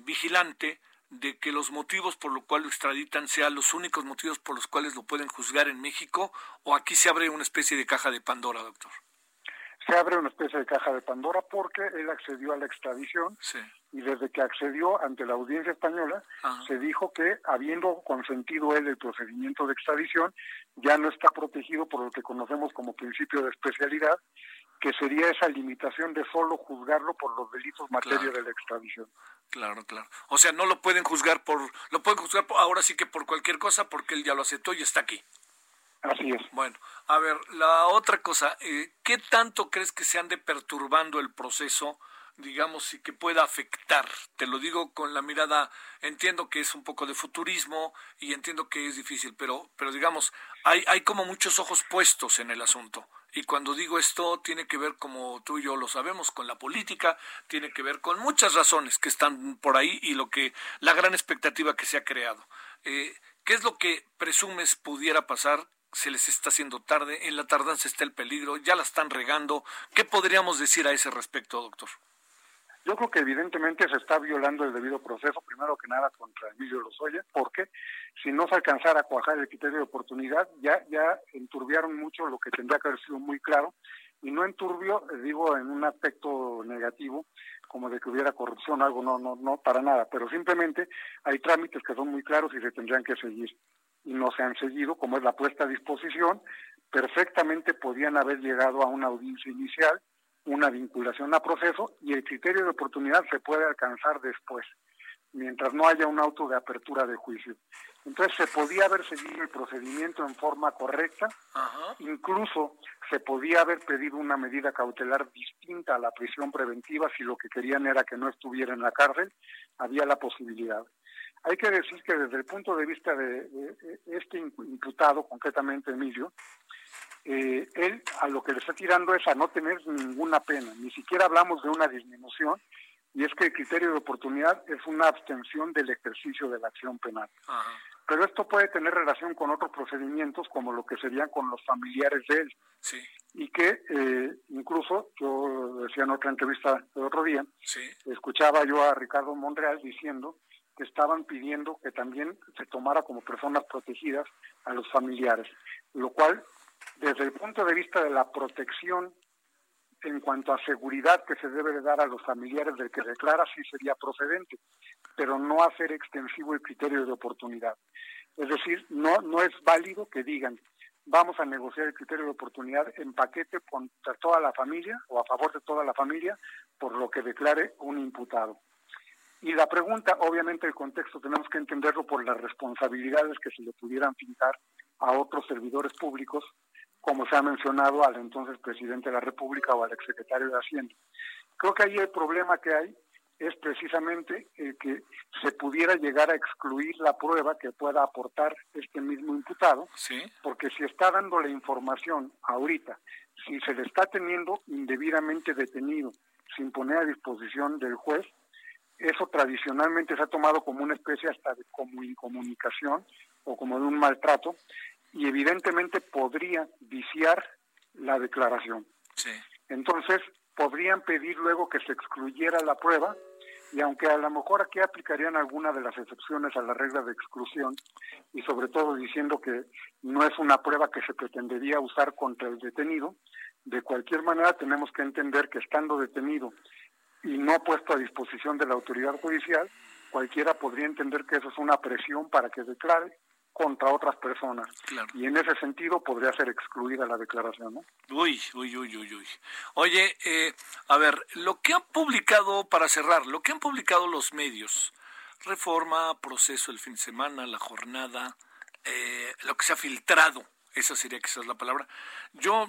vigilante de que los motivos por los cuales lo extraditan sean los únicos motivos por los cuales lo pueden juzgar en México o aquí se abre una especie de caja de Pandora, doctor? Se abre una especie de caja de Pandora porque él accedió a la extradición sí. y desde que accedió ante la audiencia española Ajá. se dijo que habiendo consentido él el procedimiento de extradición ya no está protegido por lo que conocemos como principio de especialidad que sería esa limitación de solo juzgarlo por los delitos materia claro. de la extradición. Claro, claro. O sea, no lo pueden juzgar por, lo pueden juzgar por, ahora sí que por cualquier cosa porque él ya lo aceptó y está aquí. Así es. Bueno, a ver, la otra cosa, eh, ¿qué tanto crees que se ande perturbando el proceso digamos, y que pueda afectar. Te lo digo con la mirada, entiendo que es un poco de futurismo y entiendo que es difícil, pero, pero digamos, hay, hay como muchos ojos puestos en el asunto. Y cuando digo esto, tiene que ver, como tú y yo lo sabemos, con la política, tiene que ver con muchas razones que están por ahí y lo que, la gran expectativa que se ha creado. Eh, ¿Qué es lo que presumes pudiera pasar? Se les está haciendo tarde, en la tardanza está el peligro, ya la están regando. ¿Qué podríamos decir a ese respecto, doctor? Yo creo que evidentemente se está violando el debido proceso, primero que nada contra Emilio Lozoya, porque si no se alcanzara a cuajar el criterio de oportunidad, ya, ya enturbiaron mucho lo que tendría que haber sido muy claro, y no enturbio, eh, digo, en un aspecto negativo, como de que hubiera corrupción, algo, no, no, no, para nada, pero simplemente hay trámites que son muy claros y se tendrían que seguir y no se han seguido, como es la puesta a disposición, perfectamente podían haber llegado a una audiencia inicial, una vinculación a proceso y el criterio de oportunidad se puede alcanzar después, mientras no haya un auto de apertura de juicio. Entonces se podía haber seguido el procedimiento en forma correcta, incluso se podía haber pedido una medida cautelar distinta a la prisión preventiva si lo que querían era que no estuviera en la cárcel, había la posibilidad. Hay que decir que desde el punto de vista de, este imputado, concretamente Emilio, eh, él a lo que le está tirando es a no tener ninguna pena, ni siquiera hablamos de una disminución, y es que el criterio de oportunidad es una abstención del ejercicio de la acción penal. Pero esto puede tener relación con otros procedimientos, como lo que serían con los familiares de él. Sí. Y que eh, incluso, yo decía en otra entrevista el otro día, sí. escuchaba yo a Ricardo Monreal diciendo que estaban pidiendo que también se tomara como personas protegidas a los familiares, lo cual, desde el punto de vista de la protección en cuanto a seguridad que se debe de dar a los familiares del que declara, sí sería procedente, pero no hacer extensivo el criterio de oportunidad. Es decir, no, no es válido que digan, vamos a negociar el criterio de oportunidad en paquete contra toda la familia o a favor de toda la familia por lo que declare un imputado. Y la pregunta, obviamente el contexto tenemos que entenderlo por las responsabilidades que se le pudieran pintar a otros servidores públicos, como se ha mencionado al entonces presidente de la República o al exsecretario de Hacienda. Creo que ahí el problema que hay es precisamente el que se pudiera llegar a excluir la prueba que pueda aportar este mismo imputado, ¿Sí? porque si está dando la información ahorita, si se le está teniendo indebidamente detenido sin poner a disposición del juez, eso tradicionalmente se ha tomado como una especie hasta de como incomunicación o como de un maltrato y evidentemente podría viciar la declaración. Sí. Entonces, podrían pedir luego que se excluyera la prueba y aunque a lo mejor aquí aplicarían alguna de las excepciones a la regla de exclusión y sobre todo diciendo que no es una prueba que se pretendería usar contra el detenido, de cualquier manera tenemos que entender que estando detenido y no puesto a disposición de la autoridad judicial, cualquiera podría entender que eso es una presión para que declare contra otras personas. Claro. Y en ese sentido podría ser excluida la declaración, ¿no? Uy, uy, uy, uy, uy. Oye, eh, a ver, lo que han publicado, para cerrar, lo que han publicado los medios, reforma, proceso el fin de semana, la jornada, eh, lo que se ha filtrado, esa sería quizás la palabra. Yo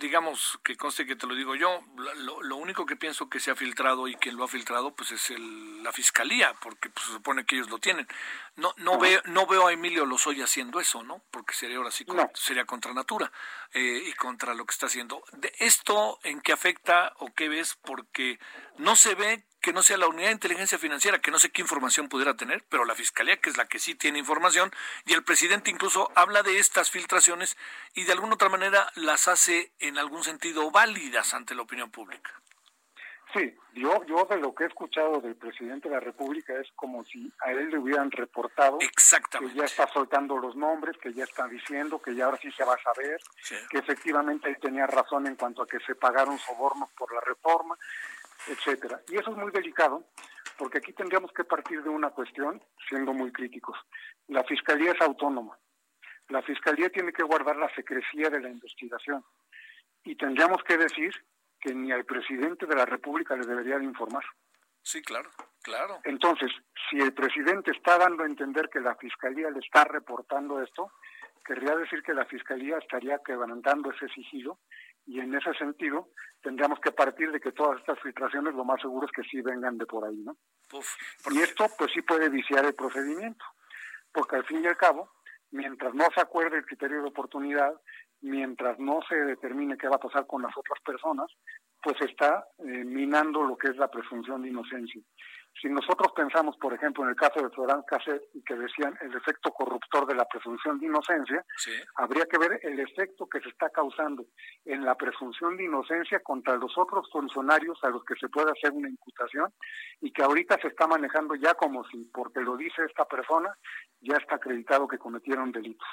digamos que conste que te lo digo yo, lo, lo, único que pienso que se ha filtrado y quien lo ha filtrado pues es el, la fiscalía, porque pues, se supone que ellos lo tienen. No no veo no veo a Emilio Lozoya haciendo eso, ¿no? Porque sería ahora sí No. sería contra natura eh, y contra lo que está haciendo. De esto en qué afecta o qué ves porque no se ve que no sea la unidad de inteligencia financiera, que no sé qué información pudiera tener, pero la fiscalía, que es la que sí tiene información, y el presidente incluso habla de estas filtraciones y de alguna otra manera las hace en algún sentido válidas ante la opinión pública. Sí, yo, yo de lo que he escuchado del presidente de la República es como si a él le hubieran reportado que ya está soltando los nombres, que ya está diciendo que ya ahora sí se va a saber, Sí. que efectivamente él tenía razón en cuanto a que se pagaron sobornos por la reforma, etcétera. Y eso es muy delicado, porque aquí tendríamos que partir de una cuestión, siendo muy críticos. La fiscalía es autónoma. La fiscalía tiene que guardar la secrecía de la investigación. Y tendríamos que decir que ni al presidente de la República le debería de informar. Sí, claro, claro. Entonces, si el presidente está dando a entender que la fiscalía le está reportando esto, querría decir que la fiscalía estaría quebrantando ese sigilo y en ese sentido tendríamos que partir de que todas estas filtraciones lo más seguro es que sí vengan de por ahí, ¿no? Y esto pues sí puede viciar el procedimiento, porque al fin y al cabo, mientras no se acuerde el criterio de oportunidad, mientras no se determine qué va a pasar con las otras personas, pues está eh, minando lo que es la presunción de inocencia. Si nosotros pensamos, por ejemplo, en el caso de Florán Cassette, y que decían el efecto corruptor de la presunción de inocencia, habría que ver el efecto que se está causando en la presunción de inocencia contra los otros funcionarios a los que se puede hacer una imputación y que ahorita se está manejando ya como si, porque lo dice esta persona, ya está acreditado que cometieron delitos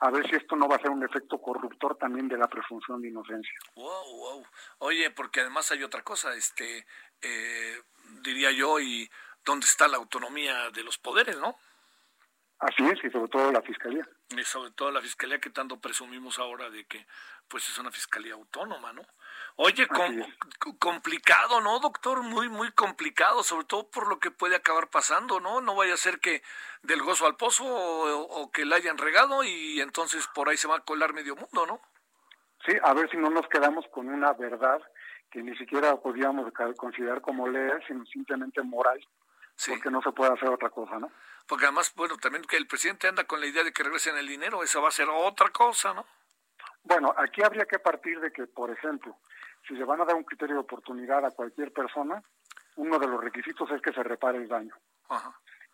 a ver si esto no va a ser un efecto corruptor también de la presunción de inocencia. Wow, wow. Oye, porque además hay otra cosa, este, eh, diría yo, y dónde está la autonomía de los poderes, ¿no? Así es, y sobre todo la fiscalía. Y sobre todo la fiscalía que tanto presumimos ahora de que, pues, es una fiscalía autónoma, ¿no? Oye, complicado, ¿no, doctor? Muy, muy complicado, sobre todo por lo que puede acabar pasando, ¿no? No vaya a ser que del gozo al pozo o, que la hayan regado y entonces por ahí se va a colar medio mundo, ¿no? Sí, a ver si no nos quedamos con una verdad que ni siquiera podíamos considerar como ley, sino simplemente moral, porque no se puede hacer otra cosa, ¿no? Porque además, bueno, también que el presidente anda con la idea de que regresen el dinero, eso va a ser otra cosa, ¿no? Bueno, aquí habría que partir de que, por ejemplo, si se van a dar un criterio de oportunidad a cualquier persona, uno de los requisitos es que se repare el daño.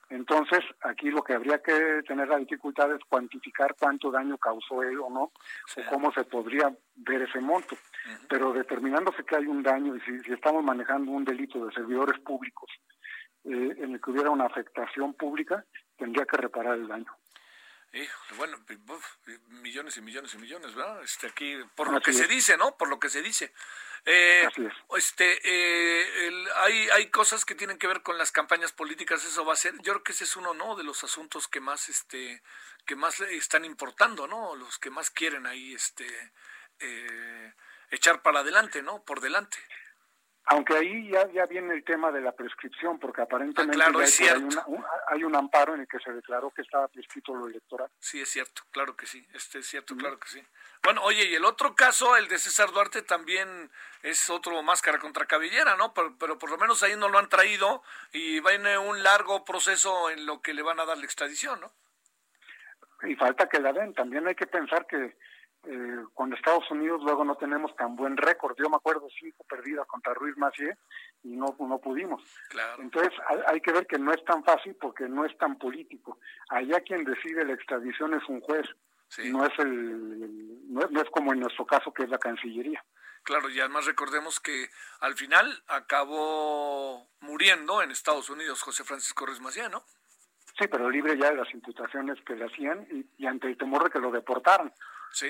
Entonces, aquí lo que habría que tener la dificultad es cuantificar cuánto daño causó él o no, o cómo se podría ver ese monto. Pero determinándose que hay un daño, y si, estamos manejando un delito de servidores públicos eh, en el que hubiera una afectación pública, tendría que reparar el daño bueno, millones y millones y millones, ¿verdad? Este, aquí, por lo que se dice, ¿no? Por lo que se dice. Eh, este, eh, hay, hay cosas que tienen que ver con las campañas políticas, eso va a ser, yo creo que ese es uno, ¿no? De los asuntos que más, este, que más están importando, ¿no? Los que más quieren ahí, este, eh, echar para adelante, ¿no? Por delante. Aunque ahí ya, ya viene el tema de la prescripción, porque aparentemente ah, hay, un, hay, un, amparo en el que se declaró que estaba prescrito lo electoral. Sí, es cierto, claro que sí, este es cierto, claro que sí. Bueno, oye, y el otro caso, el de César Duarte, también es otro máscara contra cabellera, ¿no? Pero, pero por lo menos ahí no lo han traído y viene un largo proceso en lo que le van a dar la extradición, ¿no? Y falta que la den. También hay que pensar que eh, con Estados Unidos luego no tenemos tan buen récord. Yo me acuerdo cinco perdidas contra Ruiz Macié y no, no pudimos. Entonces hay, que ver que no es tan fácil porque no es tan político. Allá quien decide la extradición es un juez. No es el no es, como en nuestro caso que es la Cancillería. Claro, y además recordemos que al final acabó muriendo en Estados Unidos José Francisco Ruiz Macié, ¿no? Sí, pero libre ya de las imputaciones que le hacían y, y ante el temor de que lo deportaran.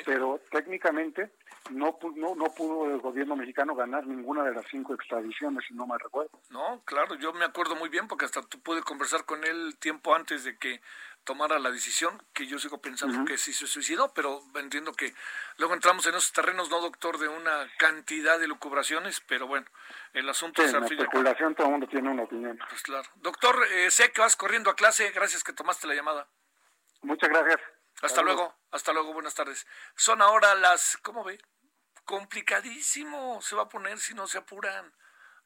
Pero técnicamente no, no, no pudo el gobierno mexicano ganar ninguna de las cinco extradiciones, si no me recuerdo. No, claro, yo me acuerdo muy bien porque hasta tú pude conversar con él tiempo antes de que tomara la decisión, que yo sigo pensando que sí se suicidó, pero entiendo que luego entramos en esos terrenos, no doctor, de una cantidad de lucubraciones, pero bueno, el asunto es... En la especulación todo el mundo tiene una opinión. Pues claro. Doctor, eh, sé que vas corriendo a clase, gracias que tomaste la llamada. Muchas gracias. Hasta luego, hasta luego, buenas tardes. Son ahora las, ¿cómo ve? Complicadísimo se va a poner si no se apuran.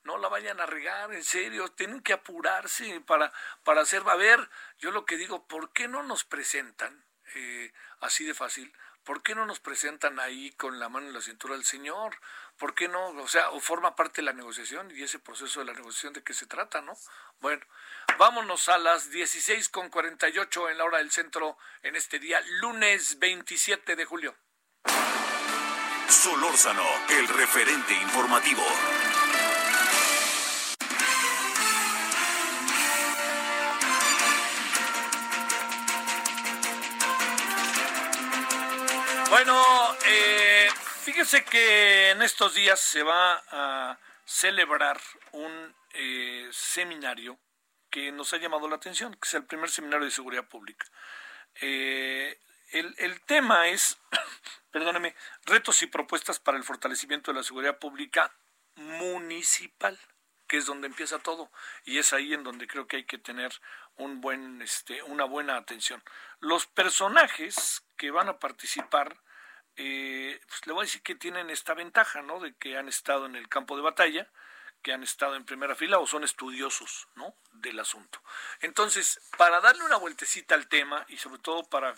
No la vayan a regar, en serio, tienen que apurarse para, para hacer. A ver, yo lo que digo, ¿por qué no nos presentan eh, así de fácil? ¿Por qué no nos presentan ahí con la mano en la cintura del Señor? ¿Por qué no? O sea, o forma parte de la negociación y ese proceso de la negociación de qué se trata, ¿no? Bueno, vámonos a las 16 con 48 en la hora del centro en este día, lunes 27 de julio. Solórzano, el referente informativo. Bueno, eh, fíjese que en estos días se va a celebrar un eh, seminario que nos ha llamado la atención, que es el primer seminario de seguridad pública. Eh, el, el, tema es, [coughs] perdóneme, retos y propuestas para el fortalecimiento de la seguridad pública municipal, que es donde empieza todo, y es ahí en donde creo que hay que tener un buen, este, una buena atención. Los personajes que van a participar eh, pues le voy a decir que tienen esta ventaja, ¿no? De que han estado en el campo de batalla, que han estado en primera fila o son estudiosos, ¿no? Del asunto. Entonces, para darle una vueltecita al tema y sobre todo para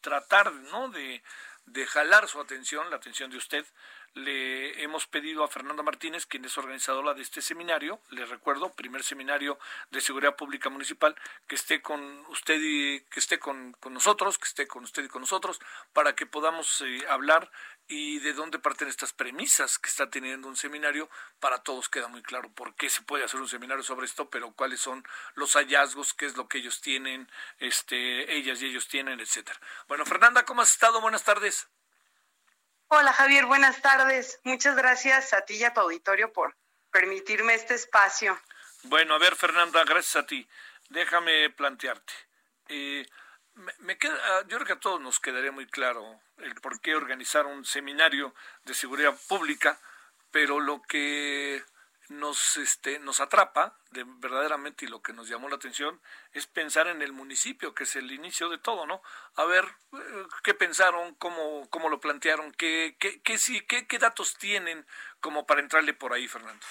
tratar, ¿no? De, de jalar su atención, la atención de usted, le hemos pedido a Fernanda Martínez, quien es organizadora de este seminario, le recuerdo, primer seminario de seguridad pública municipal, que esté con usted y que esté con, nosotros, que esté con usted y con nosotros, para que podamos eh, hablar y de dónde parten estas premisas que está teniendo un seminario. Para todos queda muy claro por qué se puede hacer un seminario sobre esto, pero cuáles son los hallazgos, qué es lo que ellos tienen, este, ellas y ellos tienen, etcétera. Bueno, Fernanda, ¿cómo has estado? Buenas tardes. Hola Javier, buenas tardes. Muchas gracias a ti y a tu auditorio por permitirme este espacio. Bueno, a ver Fernanda, gracias a ti. Déjame plantearte. Eh, me, queda, ah, yo creo que a todos nos quedaría muy claro el por qué organizar un seminario de seguridad pública, pero lo que nos, este, nos atrapa de, verdaderamente y lo que nos llamó la atención es pensar en el municipio, que es el inicio de todo, ¿no? A ver, eh, ¿qué pensaron? ¿Cómo, cómo lo plantearon? ¿Qué, qué, qué, sí, qué, qué datos tienen como para entrarle por ahí, Fernando?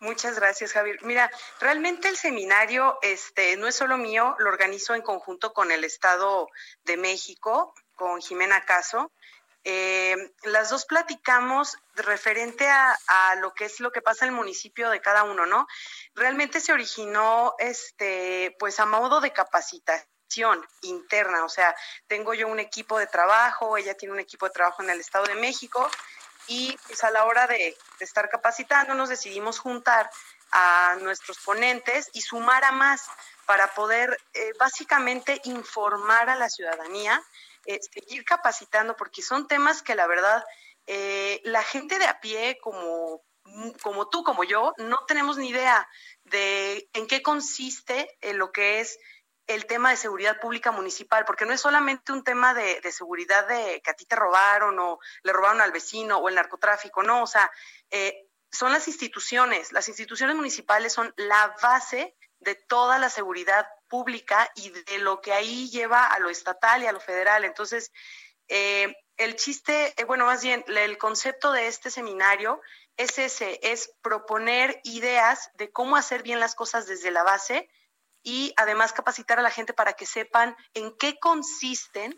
Muchas gracias, Javier. Mira, realmente el seminario este, no es solo mío, lo organizo en conjunto con el Estado de México, con Jimena Caso, eh, las dos platicamos referente a, lo que es lo que pasa en el municipio de cada uno, ¿no? Realmente se originó, este, pues a modo de capacitación interna, o sea, tengo yo un equipo de trabajo, ella tiene un equipo de trabajo en el Estado de México y pues a la hora de, estar capacitando nos decidimos juntar a nuestros ponentes y sumar a más para poder eh, básicamente informar a la ciudadanía eh, seguir capacitando, porque son temas que la verdad eh, la gente de a pie, como, como tú, como yo, no tenemos ni idea de en qué consiste en lo que es el tema de seguridad pública municipal, porque no es solamente un tema de, seguridad de que a ti te robaron o le robaron al vecino o el narcotráfico, no, o sea, eh, son las instituciones, las instituciones municipales son la base de toda la seguridad pública y de lo que ahí lleva a lo estatal y a lo federal. Entonces, eh, el chiste, eh, bueno, más bien, el concepto de este seminario es ese, es proponer ideas de cómo hacer bien las cosas desde la base y además capacitar a la gente para que sepan en qué consisten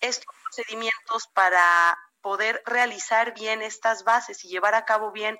estos procedimientos para poder realizar bien estas bases y llevar a cabo bien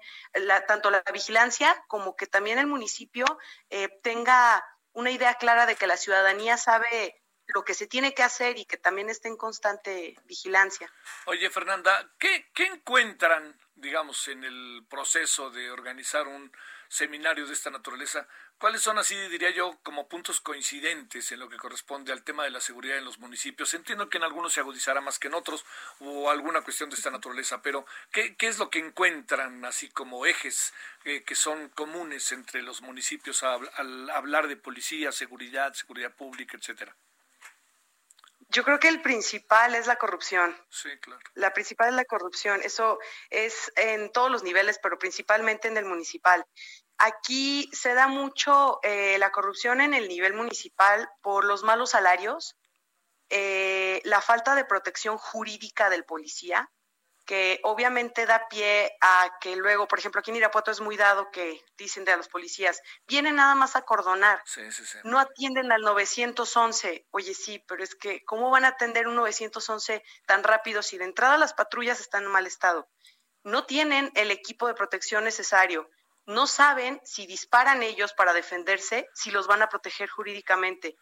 tanto la vigilancia como que también el municipio eh, tenga una idea clara de que la ciudadanía sabe lo que se tiene que hacer y que también esté en constante vigilancia. Oye, Fernanda, ¿qué, qué encuentran, digamos, en el proceso de organizar un seminario de esta naturaleza? ¿Cuáles son así, diría yo, como puntos coincidentes en lo que corresponde al tema de la seguridad en los municipios? Entiendo que en algunos se agudizará más que en otros o alguna cuestión de esta naturaleza, pero ¿qué, qué es lo que encuentran así como ejes eh, que son comunes entre los municipios al hablar de policía, seguridad, seguridad pública, etcétera? Yo creo que el principal es la corrupción. Sí, claro. La principal es la corrupción. Eso es en todos los niveles, pero principalmente en el municipal. Aquí se da mucho eh, la corrupción en el nivel municipal por los malos salarios, eh, la falta de protección jurídica del policía, que obviamente da pie a que luego, por ejemplo, aquí en Irapuato es muy dado que dicen de los policías, vienen nada más a cordonar, no atienden al 911. Oye, sí, pero es que, ¿cómo van a atender un 911 tan rápido si de entrada las patrullas están en mal estado? No tienen el equipo de protección necesario, no saben si disparan ellos para defenderse, si los van a proteger jurídicamente.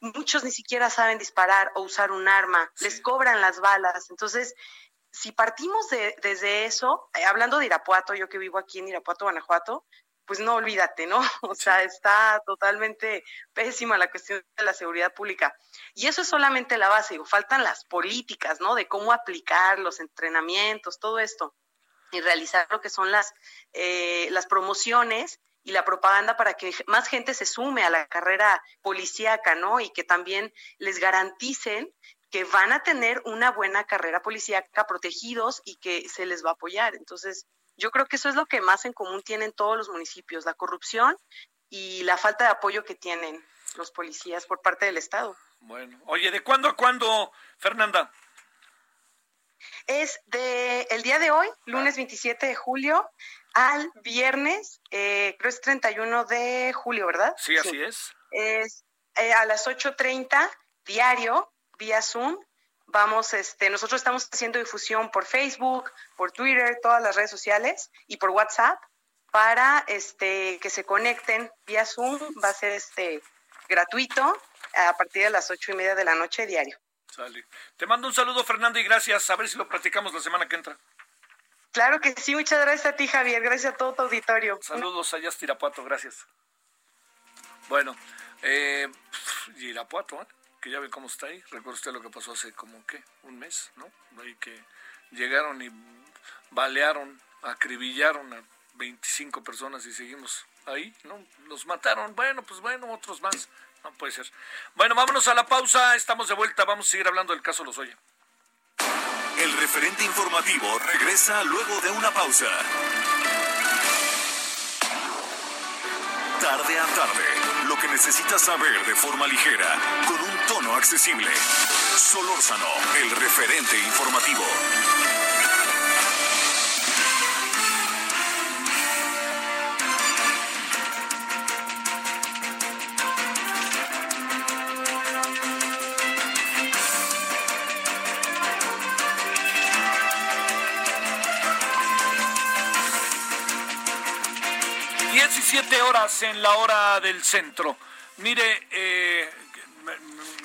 Muchos ni siquiera saben disparar o usar un arma, les cobran las balas. Entonces, si partimos de, desde eso, eh, hablando de Irapuato, yo que vivo aquí en Irapuato, Guanajuato, pues no olvídate, ¿no? [laughs] O sea, está totalmente pésima la cuestión de la seguridad pública. Y eso es solamente la base, digo, faltan las políticas, ¿no? De cómo aplicar los entrenamientos, todo esto, y realizar lo que son las, eh, las promociones y la propaganda para que más gente se sume a la carrera policíaca, ¿no? Y que también les garanticen que van a tener una buena carrera policíaca protegidos y que se les va a apoyar. Entonces, yo creo que eso es lo que más en común tienen todos los municipios, la corrupción y la falta de apoyo que tienen los policías por parte del Estado. Bueno, oye, ¿de cuándo a cuándo, Fernanda? Es de el día de hoy, lunes 27 de julio, al viernes, eh, creo es 31 de julio, ¿verdad? Sí, así es. Es eh, a las 8.30 diario, vía Zoom. Vamos, este, nosotros estamos haciendo difusión por Facebook, por Twitter, todas las redes sociales y por WhatsApp para este, que se conecten vía Zoom. Va a ser este, gratuito a partir de las ocho y media de la noche diario. Sale. Te mando un saludo, Fernando, y gracias. A ver si lo platicamos la semana que entra. Claro que sí, muchas gracias a ti, Javier. Gracias a todo tu auditorio. Saludos allá, Irapuato, gracias. Bueno, eh, Irapuato, ¿eh? que ya ve cómo está ahí. Recuerda usted lo que pasó hace como, ¿qué? Un mes, ¿no? Ahí que llegaron y balearon, acribillaron a 25 personas y seguimos ahí, ¿no? Nos mataron, bueno, pues bueno, otros más. No puede ser. Bueno, vámonos a la pausa, estamos de vuelta, vamos a seguir hablando del caso Lozoya. El referente informativo regresa luego de una pausa. Tarde a tarde, lo que necesitas saber de forma ligera, con un tono accesible. Solórzano, el referente informativo. 17 horas en la hora del centro. Mire, eh,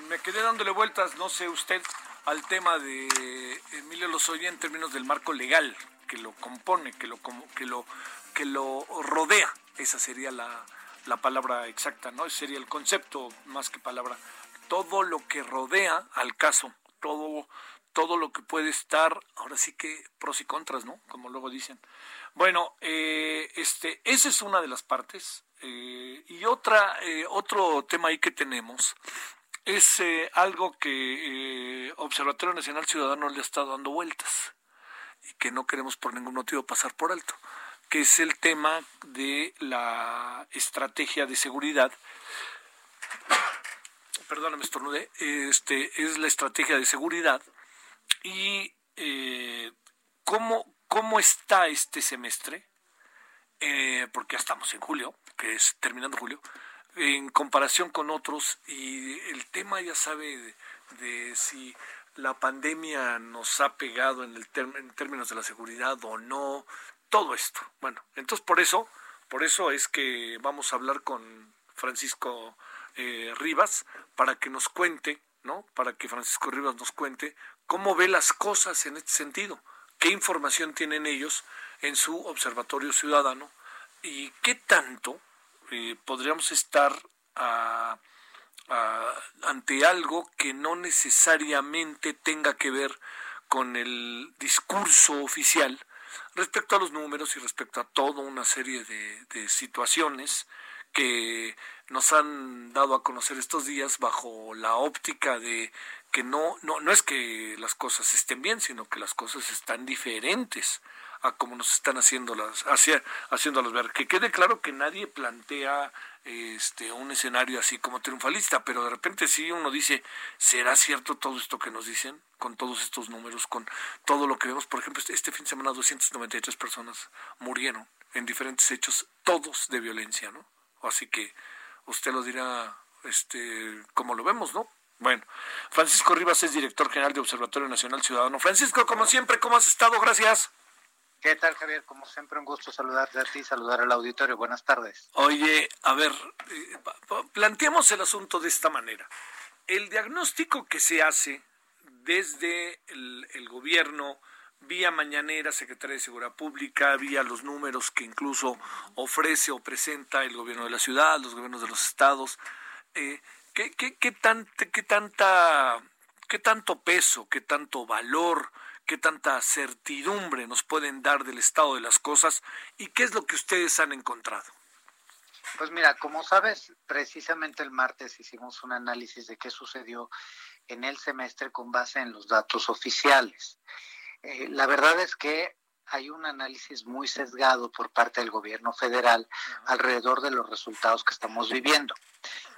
me, quedé dándole vueltas, no sé usted, al tema de Emilio Lozoya en términos del marco legal que lo compone, que lo, que lo, que lo rodea. Esa sería la, la palabra exacta, ¿no? Ese sería el concepto más que palabra. Todo lo que rodea al caso, todo, todo lo que puede estar, ahora sí que pros y contras, ¿no? Como luego dicen. Bueno, eh, este, esa es una de las partes. Eh, y otra, eh, otro tema ahí que tenemos es algo que Observatorio Nacional Ciudadano le estado dando vueltas y que no queremos por ningún motivo pasar por alto, que es el tema de la estrategia de seguridad. Perdóname, estornudé. Este es la estrategia de seguridad y cómo, ¿Cómo está este semestre? Eh, porque ya estamos en julio, que es terminando julio, en comparación con otros, y el tema ya sabe de, si la pandemia nos ha pegado en, el en términos de la seguridad o no, todo esto. Bueno, entonces por eso, por eso es que vamos a hablar con Francisco eh, Rivas para que nos cuente, ¿no? Para que Francisco Rivas nos cuente cómo ve las cosas en este sentido qué información tienen ellos en su observatorio ciudadano y qué tanto eh, podríamos estar ante algo que no necesariamente tenga que ver con el discurso oficial respecto a los números y respecto a toda una serie de, de situaciones que nos han dado a conocer estos días bajo la óptica de que no, no, no es que las cosas estén bien, sino que las cosas están diferentes a como nos están haciendo las, hacia, haciéndolas ver. Que quede claro que nadie plantea este un escenario así como triunfalista, pero de repente sí uno dice, ¿será cierto todo esto que nos dicen? Con todos estos números, con todo lo que vemos. Por ejemplo, este, este fin de semana 293 personas murieron en diferentes hechos, todos de violencia, ¿no? Así que usted lo dirá este como lo vemos, ¿no? Bueno, Francisco Rivas es director general de Observatorio Nacional Ciudadano. Francisco, como siempre, ¿cómo has estado? Gracias. ¿Qué tal, Javier? Como siempre, un gusto saludarte a ti, saludar al auditorio. Buenas tardes. Oye, a ver, eh, planteemos el asunto de esta manera. El diagnóstico que se hace desde el, gobierno, vía mañanera, Secretaría de Seguridad Pública, vía los números que incluso ofrece o presenta el gobierno de la ciudad, los gobiernos de los estados, eh, ¿Qué, qué, qué, qué, tanta, ¿Qué tanto peso, qué tanto valor, qué tanta certidumbre nos pueden dar del estado de las cosas y qué es lo que ustedes han encontrado? Pues mira, como sabes, precisamente el martes hicimos un análisis de qué sucedió en el semestre con base en los datos oficiales. Eh, la verdad es que hay un análisis muy sesgado por parte del gobierno federal alrededor de los resultados que estamos viviendo.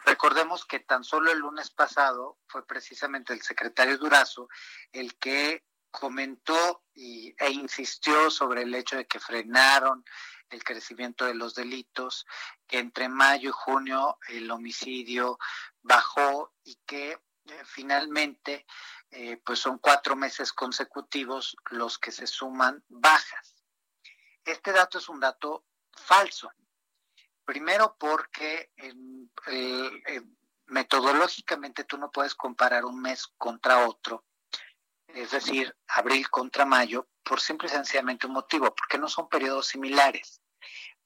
Recordemos que tan solo el lunes pasado fue precisamente el secretario Durazo el que comentó e insistió sobre el hecho de que frenaron el crecimiento de los delitos, que entre mayo y junio el homicidio bajó y que eh, finalmente eh, pues son cuatro meses consecutivos los que se suman bajas. Este dato es un dato falso. Primero porque metodológicamente tú no puedes comparar un mes contra otro, es decir, abril contra mayo, por simple y sencillamente un motivo, porque no son periodos similares.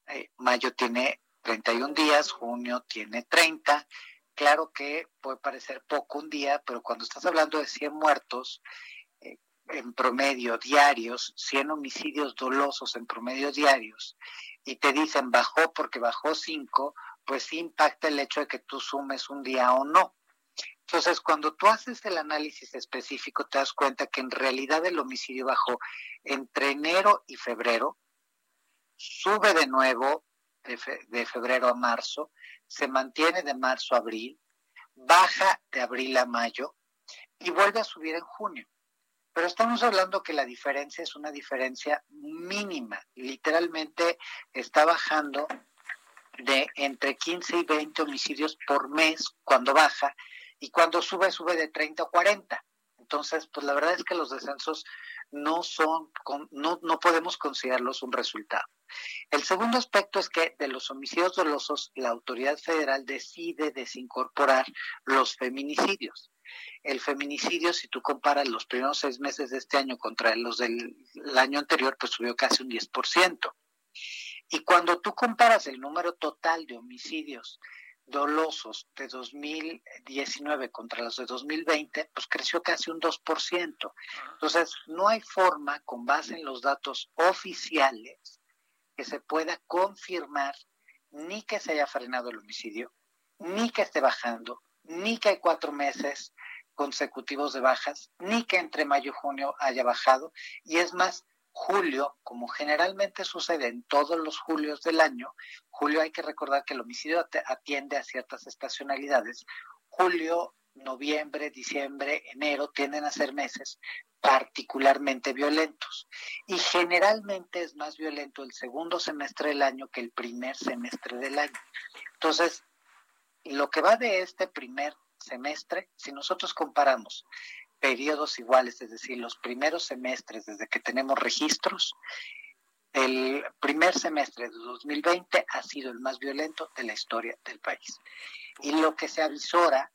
Eh, mayo tiene 31 días, junio tiene 30. Claro que puede parecer poco un día, pero cuando estás hablando de 100 muertos eh, en promedio diarios, 100 homicidios dolosos en promedio diarios, y te dicen bajó porque bajó 5, pues impacta el hecho de que tú sumes un día o no. Entonces, cuando tú haces el análisis específico, te das cuenta que en realidad el homicidio bajó entre enero y febrero, sube de nuevo de, febrero a marzo, se mantiene de marzo a abril, baja de abril a mayo y vuelve a subir en junio. Pero estamos hablando que la diferencia es una diferencia mínima. Literalmente está bajando de entre 15 y 20 homicidios por mes cuando baja y cuando sube, sube de 30 o 40. Entonces, pues la verdad es que los descensos no son, no, no podemos considerarlos un resultado. El segundo aspecto es que de los homicidios dolosos, la autoridad federal decide desincorporar los feminicidios. El feminicidio, si tú comparas los primeros seis meses de este año contra los del año anterior, pues subió casi un 10%. Y cuando tú comparas el número total de homicidios dolosos de 2019 contra los de 2020, pues creció casi un 2%. Entonces, no hay forma, con base en los datos oficiales, que se pueda confirmar ni que se haya frenado el homicidio, ni que esté bajando, ni que hay cuatro meses consecutivos de bajas, ni que entre mayo y junio haya bajado. Y es más, julio, como generalmente sucede en todos los julios del año, julio hay que recordar que el homicidio atiende a ciertas estacionalidades. Julio, noviembre, diciembre, enero tienden a ser meses particularmente violentos. Y generalmente es más violento el segundo semestre del año que el primer semestre del año. Entonces, lo que va de este primer semestre, si nosotros comparamos periodos iguales, es decir, los primeros semestres desde que tenemos registros, el primer semestre de 2020 ha sido el más violento de la historia del país. Y lo que se avisora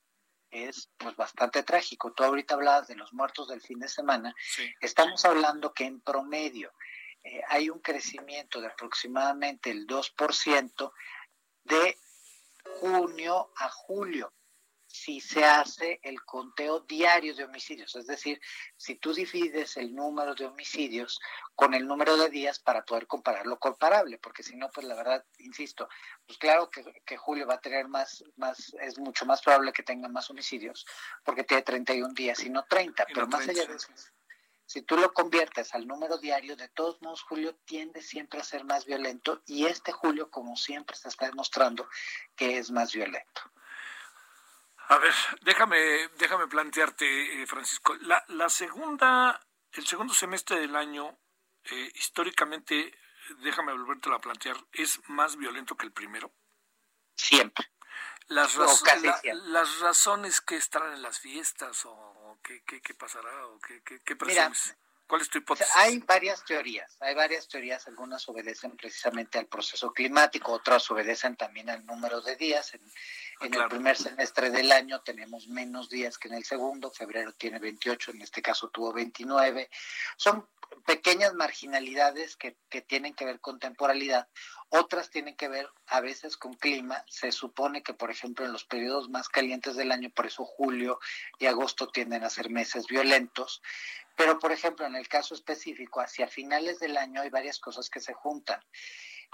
es pues bastante trágico. Tú ahorita hablabas de los muertos del fin de semana. Estamos hablando que en promedio eh, hay un crecimiento de aproximadamente el 2% de junio a julio si se hace el conteo diario de homicidios, es decir, si tú divides el número de homicidios con el número de días para poder compararlo comparable, porque si no, pues la verdad, insisto, pues claro que, Julio va a tener más, más, es mucho más probable que tenga más homicidios, porque tiene 31 días y no 30, pero más allá de eso, si tú lo conviertes al número diario, de todos modos, Julio tiende siempre a ser más violento y este Julio, como siempre, se está demostrando que es más violento. A ver, déjame, déjame plantearte, eh, Francisco. La, la segunda, el segundo semestre del año, eh, históricamente, déjame volverte a plantear, ¿es más violento que el primero? Siempre. Las, las razones que estarán en las fiestas o qué, qué, pasará o qué, qué, qué ¿Cuál es tu hipótesis? Hay varias teorías, hay varias teorías, algunas obedecen precisamente al proceso climático, otras obedecen también al número de días. En, en el primer semestre del año tenemos menos días que en el segundo, febrero tiene 28, en este caso tuvo 29. Son pequeñas marginalidades que, que, tienen que ver con temporalidad, otras tienen que ver a veces con clima. Se supone que, por ejemplo, en los periodos más calientes del año, por eso julio y agosto tienden a ser meses violentos. Pero, por ejemplo, en el caso específico, hacia finales del año hay varias cosas que se juntan.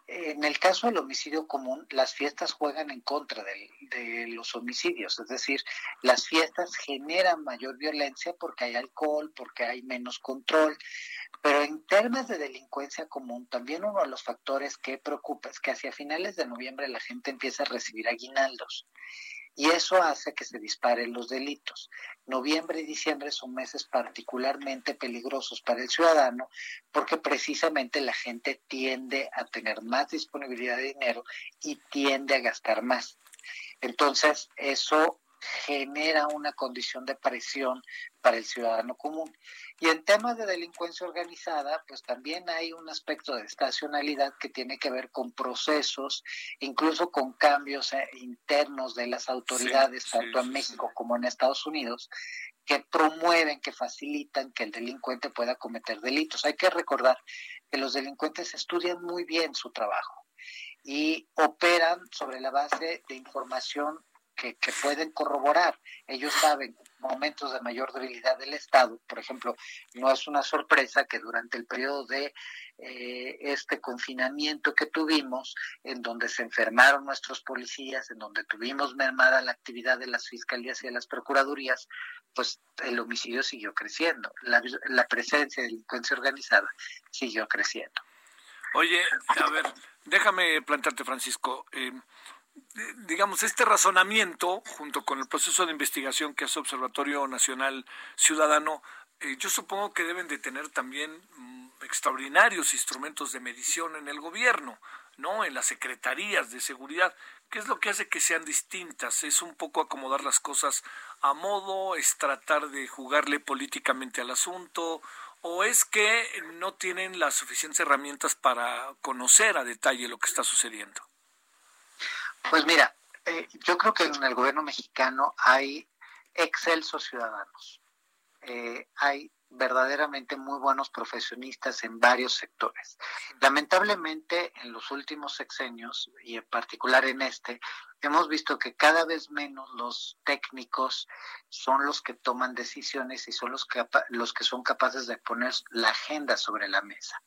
En el caso del homicidio común, las fiestas juegan en contra de, los homicidios, es decir, las fiestas generan mayor violencia porque hay alcohol, porque hay menos control, pero en términos de delincuencia común, también uno de los factores que preocupa es que hacia finales de noviembre la gente empieza a recibir aguinaldos. Y eso hace que se disparen los delitos. Noviembre y diciembre son meses particularmente peligrosos para el ciudadano porque precisamente la gente tiende a tener más disponibilidad de dinero y tiende a gastar más. Entonces, eso genera una condición de presión para el ciudadano común. Y en temas de delincuencia organizada, pues también hay un aspecto de estacionalidad que tiene que ver con procesos, incluso con cambios eh, internos de las autoridades, tanto en México como en Estados Unidos, que promueven, que facilitan que el delincuente pueda cometer delitos. Hay que recordar que los delincuentes estudian muy bien su trabajo y operan sobre la base de información que, pueden corroborar. Ellos saben momentos de mayor debilidad del Estado. Por ejemplo, no es una sorpresa que durante el periodo de eh, este confinamiento que tuvimos, en donde se enfermaron nuestros policías, en donde tuvimos mermada la actividad de las fiscalías y de las procuradurías, pues el homicidio siguió creciendo. La, presencia de delincuencia organizada siguió creciendo. Oye, a ver, déjame plantearte, Francisco. Eh, digamos, este razonamiento, junto con el proceso de investigación que hace Observatorio Nacional Ciudadano, eh, yo supongo que deben de tener también mm, extraordinarios instrumentos de medición en el gobierno, ¿no? En las secretarías de seguridad. ¿Qué es lo que hace que sean distintas? ¿Es un poco acomodar las cosas a modo? ¿Es tratar de jugarle políticamente al asunto? ¿O es que no tienen las suficientes herramientas para conocer a detalle lo que está sucediendo? Pues mira, eh, yo creo que en el gobierno mexicano hay excelsos ciudadanos. Eh, hay verdaderamente muy buenos profesionistas en varios sectores. Lamentablemente, en los últimos sexenios, y en particular en este, hemos visto que cada vez menos los técnicos son los que toman decisiones y son los que, los que son capaces de poner la agenda sobre la mesa.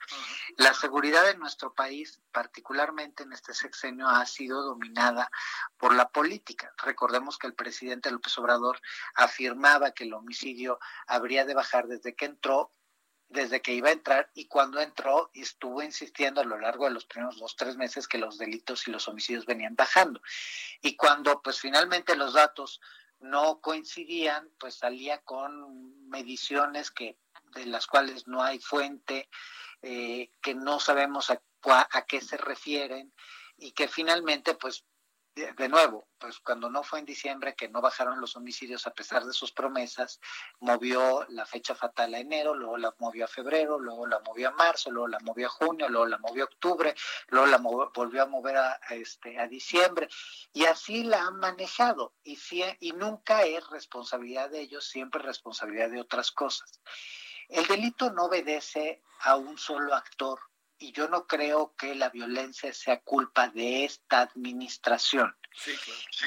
La seguridad en nuestro país, particularmente en este sexenio, ha sido dominada por la política. Recordemos que el presidente López Obrador afirmaba que el homicidio habría de bajar desde que entró desde que iba a entrar y cuando entró estuvo insistiendo a lo largo de los primeros dos, tres meses que los delitos y los homicidios venían bajando. Y cuando pues finalmente los datos no coincidían, pues salía con mediciones que de las cuales no hay fuente, eh, que no sabemos a, a qué se refieren y que finalmente pues de nuevo, pues cuando no fue en diciembre que no bajaron los homicidios a pesar de sus promesas, movió la fecha fatal a enero, luego la movió a febrero, luego la movió a marzo, luego la movió a junio, luego la movió a octubre, luego la volvió a mover a, este, a diciembre y así la han manejado y, y nunca es responsabilidad de ellos, siempre es responsabilidad de otras cosas. El delito no obedece a un solo actor y yo no creo que la violencia sea culpa de esta administración.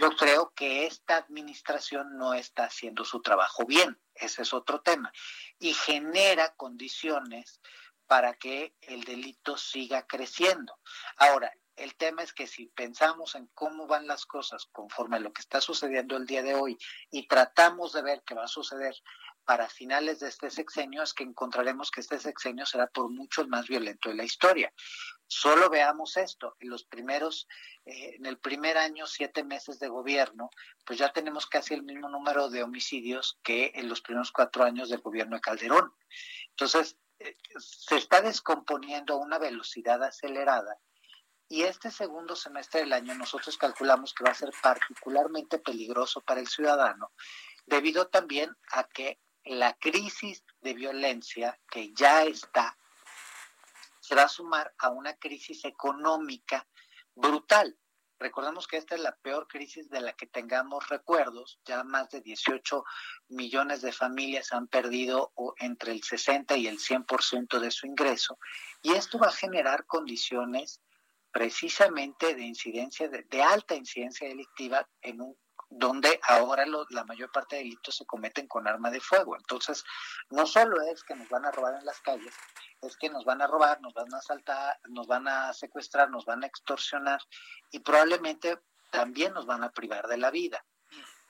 Yo creo que esta administración no está haciendo su trabajo bien, ese es otro tema, y genera condiciones para que el delito siga creciendo. Ahora, el tema es que si pensamos en cómo van las cosas conforme a lo que está sucediendo el día de hoy y tratamos de ver qué va a suceder para finales de este sexenio es que encontraremos que este sexenio será por mucho el más violento de la historia. Solo veamos esto, en los primeros, eh, en el primer año, siete meses de gobierno, pues ya tenemos casi el mismo número de homicidios que en los primeros cuatro años del gobierno de Calderón. Entonces, eh, se está descomponiendo a una velocidad acelerada y este segundo semestre del año nosotros calculamos que va a ser particularmente peligroso para el ciudadano, debido también a que la crisis de violencia que ya está se va a sumar a una crisis económica brutal. Recordemos que esta es la peor crisis de la que tengamos recuerdos. Ya más de 18 millones de familias han perdido entre el 60 y el 100% de su ingreso. Y esto va a generar condiciones precisamente de incidencia, de alta incidencia delictiva en un donde ahora la mayor parte de delitos se cometen con arma de fuego. Entonces, no solo es que nos van a robar en las calles, es que nos van a robar, nos van a asaltar, nos van a secuestrar, nos van a extorsionar y probablemente también nos van a privar de la vida.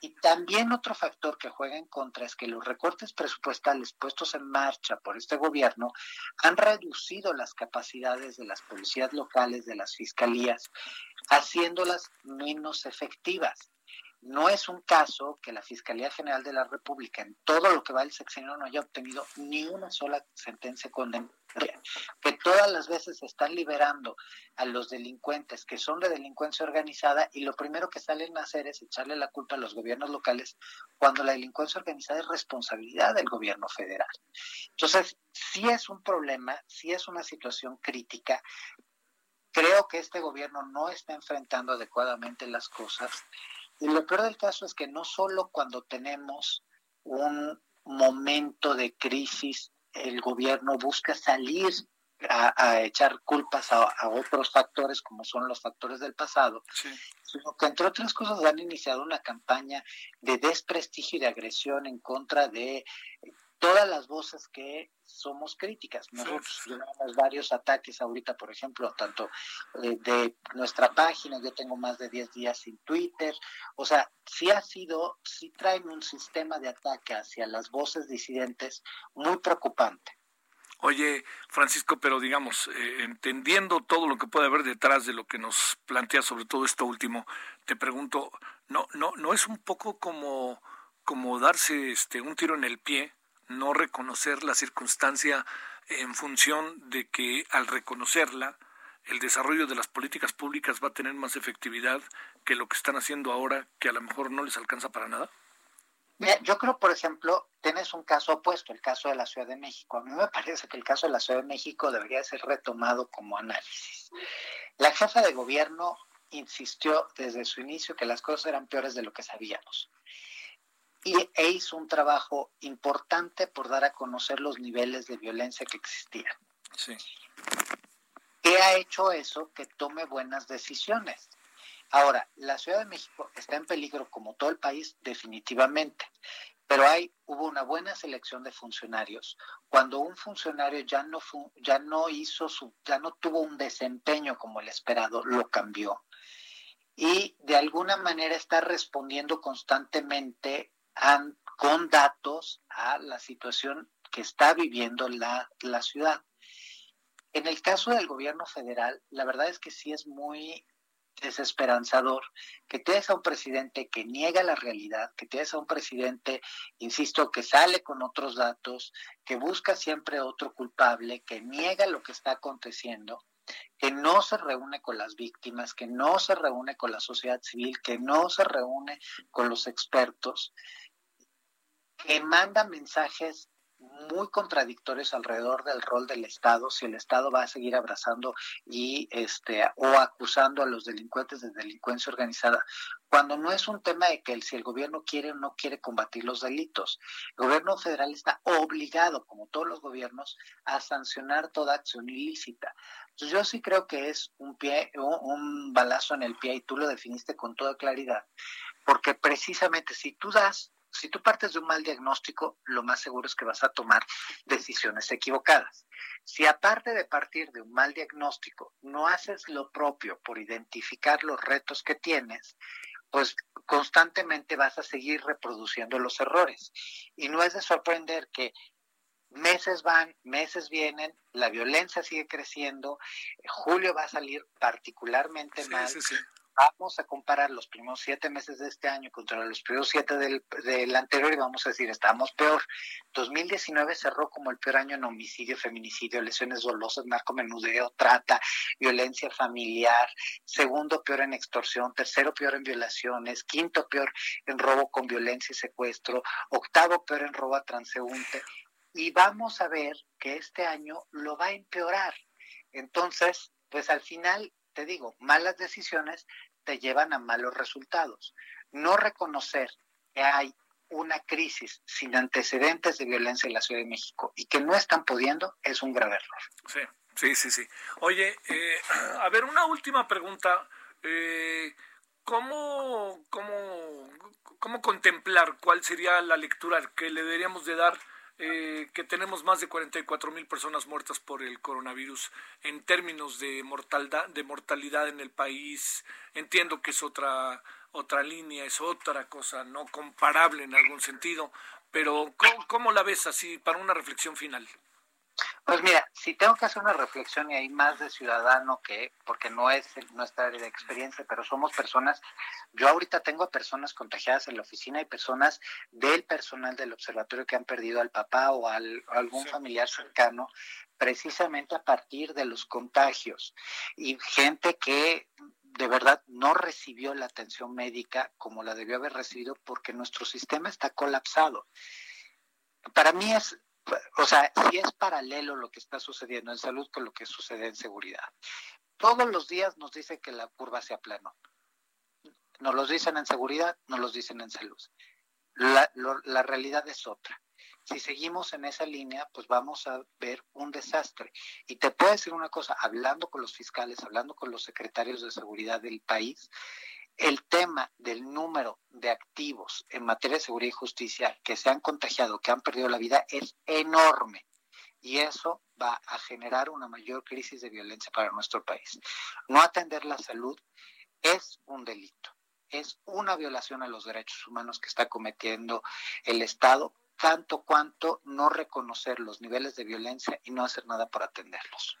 Y también otro factor que juega en contra es que los recortes presupuestales puestos en marcha por este gobierno han reducido las capacidades de las policías locales, de las fiscalías, haciéndolas menos efectivas. No es un caso que la Fiscalía General de la República en todo lo que va el sexenio no haya obtenido ni una sola sentencia condenatoria, que todas las veces están liberando a los delincuentes que son de delincuencia organizada y lo primero que salen a hacer es echarle la culpa a los gobiernos locales cuando la delincuencia organizada es responsabilidad del gobierno federal. Entonces, sí es un problema, sí es una situación crítica, Creo que este gobierno no está enfrentando adecuadamente las cosas y lo peor del caso es que no solo cuando tenemos un momento de crisis, el gobierno busca salir a, echar culpas a, otros factores como son los factores del pasado, sino que entre otras cosas han iniciado una campaña de desprestigio y de agresión en contra de todas las voces que somos críticas. Nosotros llevamos varios ataques ahorita, por ejemplo, tanto eh, de nuestra página, yo tengo más de 10 días sin Twitter, o sea, sí ha sido, sí traen un sistema de ataque hacia las voces disidentes muy preocupante. Oye, Francisco, pero digamos, eh, entendiendo todo lo que puede haber detrás de lo que nos plantea sobre todo esto último, te pregunto, ¿no, no, no es un poco como, como darse este, un tiro en el pie no reconocer la circunstancia en función de que al reconocerla, el desarrollo de las políticas públicas va a tener más efectividad que lo que están haciendo ahora, que a lo mejor no les alcanza para nada? yo creo, por ejemplo, tienes un caso opuesto, el caso de la Ciudad de México. A mí me parece que el caso de la Ciudad de México debería ser retomado como análisis. La jefa de gobierno insistió desde su inicio que las cosas eran peores de lo que sabíamos y, e hizo un trabajo importante por dar a conocer los niveles de violencia que existían. Sí. ¿Qué ha hecho eso? Que tome buenas decisiones. Ahora, la Ciudad de México está en peligro como todo el país, definitivamente, pero hay hubo una buena selección de funcionarios. Cuando un funcionario ya no ya no hizo su ya no tuvo un desempeño como el esperado, lo cambió. Y de alguna manera está respondiendo constantemente con datos a la situación que está viviendo la, la ciudad. En el caso del gobierno federal, la verdad es que sí es muy desesperanzador que tienes a un presidente que niega la realidad, que tienes a un presidente, insisto, que sale con otros datos, que busca siempre otro culpable, que niega lo que está aconteciendo, que no se reúne con las víctimas, que no se reúne con la sociedad civil, que no se reúne con los expertos que manda mensajes muy contradictorios alrededor del rol del Estado, si el Estado va a seguir abrazando y este o acusando a los delincuentes de delincuencia organizada, cuando no es un tema de que si el gobierno quiere o no quiere combatir los delitos. El gobierno federal está obligado, como todos los gobiernos, a sancionar toda acción ilícita. Yo sí creo que es un pie, un balazo en el pie y tú lo definiste con toda claridad, porque precisamente si tú das si tú partes de un mal diagnóstico, lo más seguro es que vas a tomar decisiones equivocadas. Si aparte de partir de un mal diagnóstico, no haces lo propio por identificar los retos que tienes, pues constantemente vas a seguir reproduciendo los errores. Y no es de sorprender que meses van, meses vienen, la violencia sigue creciendo, julio va a salir particularmente mal, vamos a comparar los primeros siete meses de este año contra los primeros siete del, anterior y vamos a decir, estamos peor. 2019 cerró como el peor año en homicidio, feminicidio, lesiones dolosas, narcomenudeo, trata, violencia familiar, segundo peor en extorsión, tercero peor en violaciones, quinto peor en robo con violencia y secuestro, octavo peor en robo a transeúnte. Y vamos a ver que este año lo va a empeorar. Entonces, pues al final te digo, malas decisiones te llevan a malos resultados. No reconocer que hay una crisis sin antecedentes de violencia en la Ciudad de México y que no están pudiendo es un grave error. Sí, sí, sí, sí. Oye, eh, a ver, una última pregunta. Eh, ¿cómo, cómo, ¿Cómo contemplar cuál sería la lectura que le deberíamos de dar eh, que tenemos más de 44 mil personas muertas por el coronavirus en términos de mortalidad, de mortalidad en el país. Entiendo que es otra, otra línea, es otra cosa, no comparable en algún sentido, pero ¿cómo, la ves así para una reflexión final? Pues mira, si tengo que hacer una reflexión y hay más de ciudadano que, porque no es nuestra área de experiencia, pero somos personas, yo ahorita tengo personas contagiadas en la oficina y personas del personal del observatorio que han perdido al papá o al, algún familiar cercano precisamente a partir de los contagios y gente que de verdad no recibió la atención médica como la debió haber recibido porque nuestro sistema está colapsado. Para mí es, o sea, si es paralelo lo que está sucediendo en salud con lo que sucede en seguridad. Todos los días nos dicen que la curva se aplanó. Nos lo dicen en seguridad, nos lo dicen en salud. La, la realidad es otra si seguimos en esa línea, pues vamos a ver un desastre. Y te puedo decir una cosa, hablando con los fiscales, hablando con los secretarios de seguridad del país, el tema del número de activos en materia de seguridad y justicia que se han contagiado, que han perdido la vida, es enorme. Y eso va a generar una mayor crisis de violencia para nuestro país. No atender la salud es un delito, es una violación a los derechos humanos que está cometiendo el Estado tanto cuanto no reconocer los niveles de violencia y no hacer nada por atenderlos.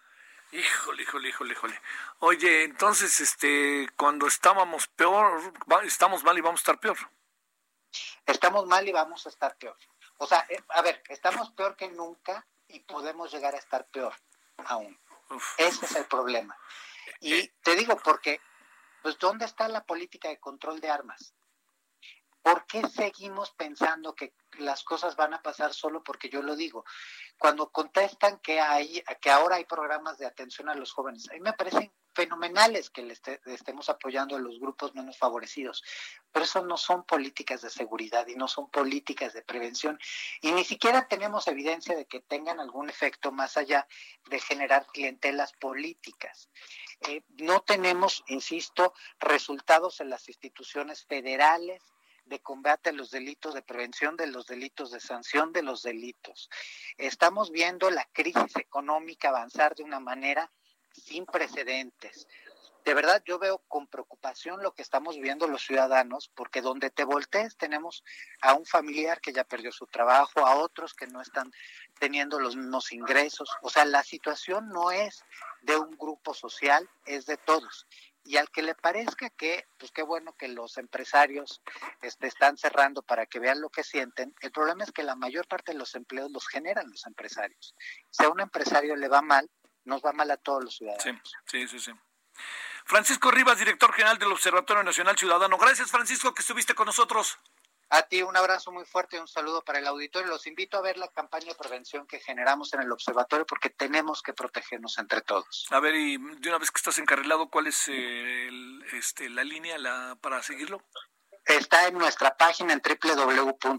Híjole, híjole, híjole, híjole. Oye, entonces, este, cuando estábamos peor, estamos mal y vamos a estar peor. Estamos mal y vamos a estar peor. O sea, eh, a ver, estamos peor que nunca y podemos llegar a estar peor aún. Ese es el problema. Y eh, te digo porque, pues, ¿dónde está la política de control de armas? ¿Por qué seguimos pensando que las cosas van a pasar solo porque yo lo digo? Cuando contestan que hay, que ahora hay programas de atención a los jóvenes, a mí me parecen fenomenales que le estemos apoyando a los grupos menos favorecidos, pero eso no son políticas de seguridad y no son políticas de prevención y ni siquiera tenemos evidencia de que tengan algún efecto más allá de generar clientelas políticas. Eh, no tenemos, insisto, resultados en las instituciones federales de combate a los delitos, de prevención de los delitos, de sanción de los delitos. Estamos viendo la crisis económica avanzar de una manera sin precedentes. De verdad, yo veo con preocupación lo que estamos viendo los ciudadanos, porque donde te voltees tenemos a un familiar que ya perdió su trabajo, a otros que no están teniendo los mismos ingresos. O sea, la situación no es de un grupo social, es de todos y al que le parezca que, pues qué bueno que los empresarios este, están cerrando para que vean lo que sienten, el problema es que la mayor parte de los empleos los generan los empresarios. Si a un empresario le va mal, nos va mal a todos los ciudadanos. Sí, sí, sí. Francisco Rivas, director general del Observatorio Nacional Ciudadano. Gracias, Francisco, que estuviste con nosotros. A ti un abrazo muy fuerte y un saludo para el auditorio. Los invito a ver la campaña de prevención que generamos en el observatorio porque tenemos que protegernos entre todos. A ver, y de una vez que estás encarrilado, ¿cuál es este, la línea la, para seguirlo? Está en nuestra página en www.onc.org.mx.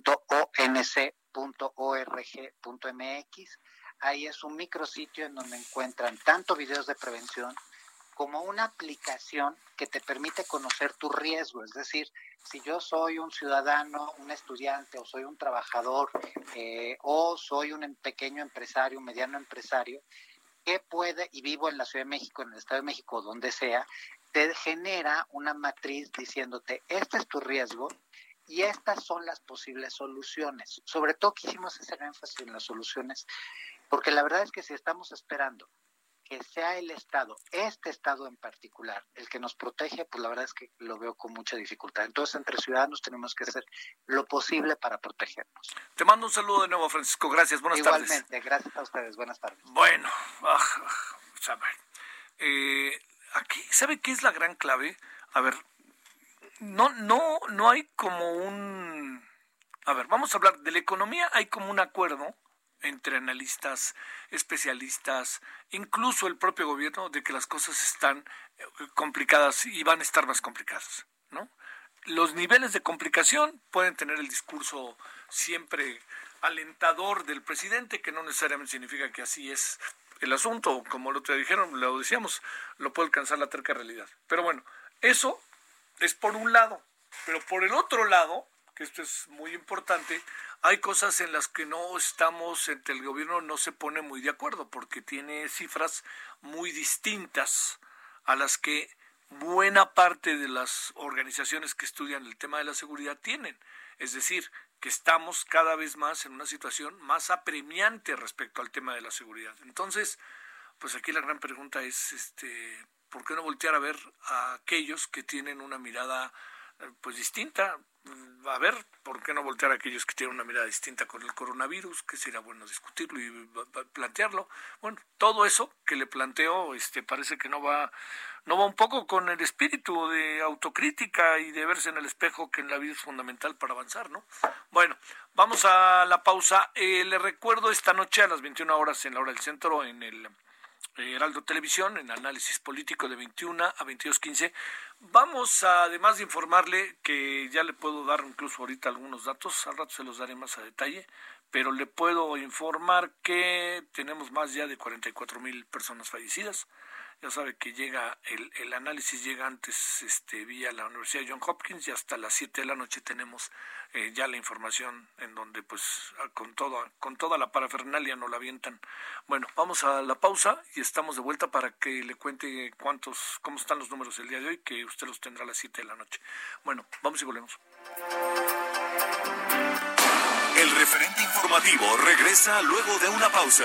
Ahí es un micrositio en donde encuentran tanto videos de prevención como una aplicación que te permite conocer tu riesgo, es decir, si yo soy un ciudadano, un estudiante o soy un trabajador eh, o soy un em, pequeño empresario, un mediano empresario, ¿qué puede, y vivo en la Ciudad de México, en el Estado de México, donde sea, te genera una matriz diciéndote, este es tu riesgo y estas son las posibles soluciones. Sobre todo quisimos hacer énfasis en las soluciones, porque la verdad es que si estamos esperando que sea el Estado, este Estado en particular, el que nos protege, pues la verdad es que lo veo con mucha dificultad. Entonces, entre ciudadanos tenemos que hacer lo posible para protegernos. Te mando un saludo de nuevo, Francisco. Gracias. Buenas tardes. Igualmente, gracias a ustedes. Buenas tardes. Bueno, ah, eh, aquí, ¿sabe qué es la gran clave? A ver, no, no, no hay como un... A ver, vamos a hablar de la economía, hay como un acuerdo entre analistas, especialistas, incluso el propio gobierno, de que las cosas están eh, complicadas y van a estar más complicadas, ¿no? Los niveles de complicación pueden tener el discurso siempre alentador del presidente, que no necesariamente significa que así es el asunto, como lo te dijeron, lo decíamos, lo puede alcanzar la terca realidad. Pero bueno, eso es por un lado, pero por el otro lado, que esto es muy importante, hay cosas en las que no estamos, entre el gobierno no se pone muy de acuerdo, porque tiene cifras muy distintas a las que buena parte de las organizaciones que estudian el tema de la seguridad tienen. Es decir, que estamos cada vez más en una situación más apremiante respecto al tema de la seguridad. Entonces, pues aquí la gran pregunta es, este, ¿por qué no voltear a ver a aquellos que tienen una mirada pues distinta? a ver, ¿por qué no voltear a aquellos que tienen una mirada distinta con el coronavirus? Que sería bueno discutirlo y plantearlo. Bueno, todo eso que le planteo, este, parece que no va, no va un poco con el espíritu de autocrítica y de verse en el espejo que en la vida es fundamental para avanzar, ¿no? Bueno, vamos a la pausa. Eh, le recuerdo esta noche a las 21 horas en la hora del centro en el Heraldo Televisión, en análisis político de 21 a 22.15. Vamos a, además de informarle que ya le puedo dar incluso ahorita algunos datos, al rato se los daré más a detalle, pero le puedo informar que tenemos más ya de 44 mil personas fallecidas. Ya sabe que llega el, el análisis llega antes este vía la Universidad de John Hopkins y hasta las 7 de la noche tenemos eh, ya la información en donde pues con toda con toda la parafernalia nos la avientan. Bueno, vamos a la pausa y estamos de vuelta para que le cuente cuántos cómo están los números el día de hoy que usted los tendrá a las 7 de la noche. Bueno, vamos y volvemos. El referente informativo regresa luego de una pausa.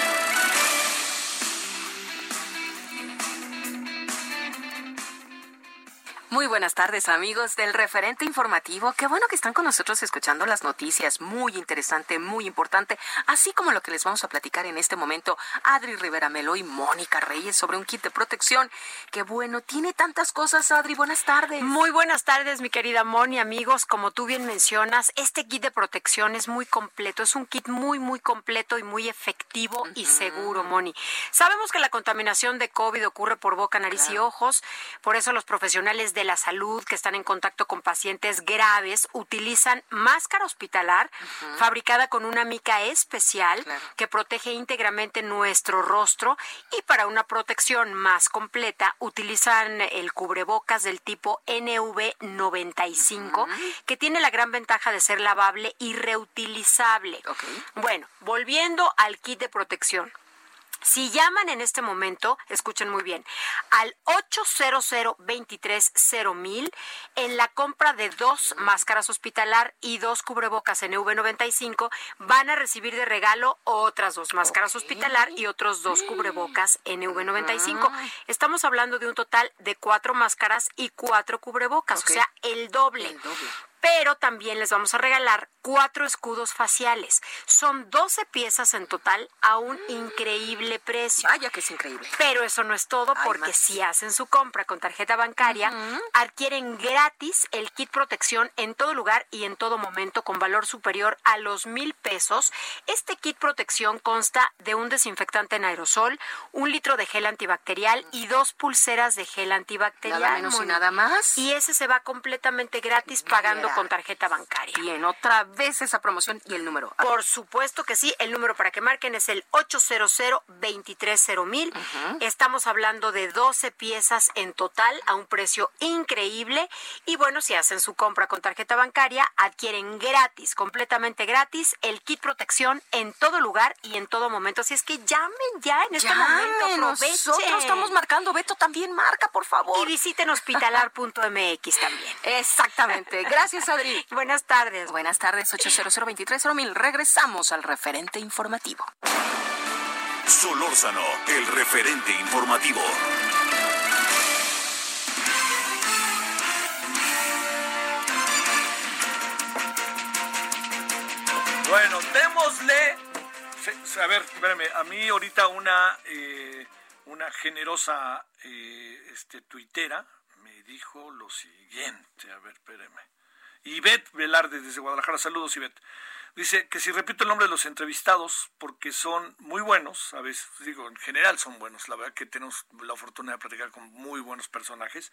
Muy buenas tardes amigos del referente informativo. Qué bueno que están con nosotros escuchando las noticias. Muy interesante, muy importante. Así como lo que les vamos a platicar en este momento Adri Rivera Melo y Mónica Reyes sobre un kit de protección. Qué bueno, tiene tantas cosas Adri. Buenas tardes. Muy buenas tardes mi querida Moni, amigos. Como tú bien mencionas, este kit de protección es muy completo. Es un kit muy, muy completo y muy efectivo y seguro, Moni. Sabemos que la contaminación de COVID ocurre por boca, nariz y ojos. Por eso los profesionales de de la salud que están en contacto con pacientes graves utilizan máscara hospitalar fabricada con una mica especial que protege íntegramente nuestro rostro y para una protección más completa utilizan el cubrebocas del tipo NV95 que tiene la gran ventaja de ser lavable y reutilizable. Bueno, volviendo al kit de protección. Si llaman en este momento, escuchen muy bien, al 800 mil en la compra de dos máscaras hospitalar y dos cubrebocas NV95, van a recibir de regalo otras dos máscaras hospitalar y otros dos cubrebocas NV95. Ah. Estamos hablando de un total de cuatro máscaras y cuatro cubrebocas, o sea, el doble. El doble pero también les vamos a regalar cuatro escudos faciales. Son 12 piezas en total a un increíble precio. Vaya que es increíble. Pero eso no es todo porque si hacen su compra con tarjeta bancaria, adquieren gratis el kit protección en todo lugar y en todo momento con valor superior a los mil pesos. Este kit protección consta de un desinfectante en aerosol, un litro de gel antibacterial y dos pulseras de gel antibacterial. Nada menos y nada más. Y ese se va completamente gratis pagando con tarjeta bancaria. Bien, otra vez esa promoción y el número. Por supuesto que sí, el número para que marquen es el 800 230 mil. Estamos hablando de 12 piezas en total a un precio increíble. Y bueno, si hacen su compra con tarjeta bancaria, adquieren gratis, completamente gratis, el kit protección en todo lugar y en todo momento. Así es que llamen ya en este momento. Nosotros estamos marcando. Beto también marca, por favor. Y visiten hospitalar.mx también. Exactamente. Gracias. Adri. Buenas tardes. Buenas tardes, 800 mil. Regresamos al referente informativo. Solórzano, el referente informativo. Bueno, démosle. A ver, espérame, a mí ahorita una, eh, una generosa eh, este, tuitera me dijo lo siguiente. A ver, espérame. Ivette Velarde desde Guadalajara. Saludos, Ivette. Dice que si repito el nombre de los entrevistados, porque son muy buenos, a veces digo, en general son buenos, la verdad que tenemos la fortuna de platicar con muy buenos personajes,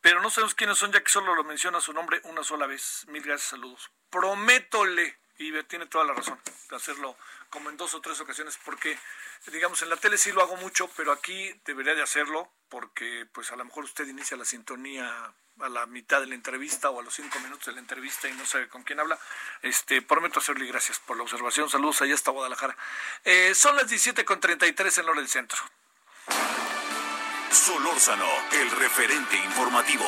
pero no sabemos quiénes son, ya que solo lo menciona su nombre una sola vez. Mil gracias, saludos. Prométole, y tiene toda la razón de hacerlo como en dos o tres ocasiones, porque digamos en la tele sí lo hago mucho, pero aquí debería de hacerlo, porque pues a lo mejor usted inicia la sintonía a la mitad de la entrevista o a los cinco minutos de la entrevista y no sabe con quién habla, este, prometo hacerle gracias por la observación. Saludos allá hasta Guadalajara. Eh, son las 17 con 33 en hora del centro. Solórzano, el referente informativo.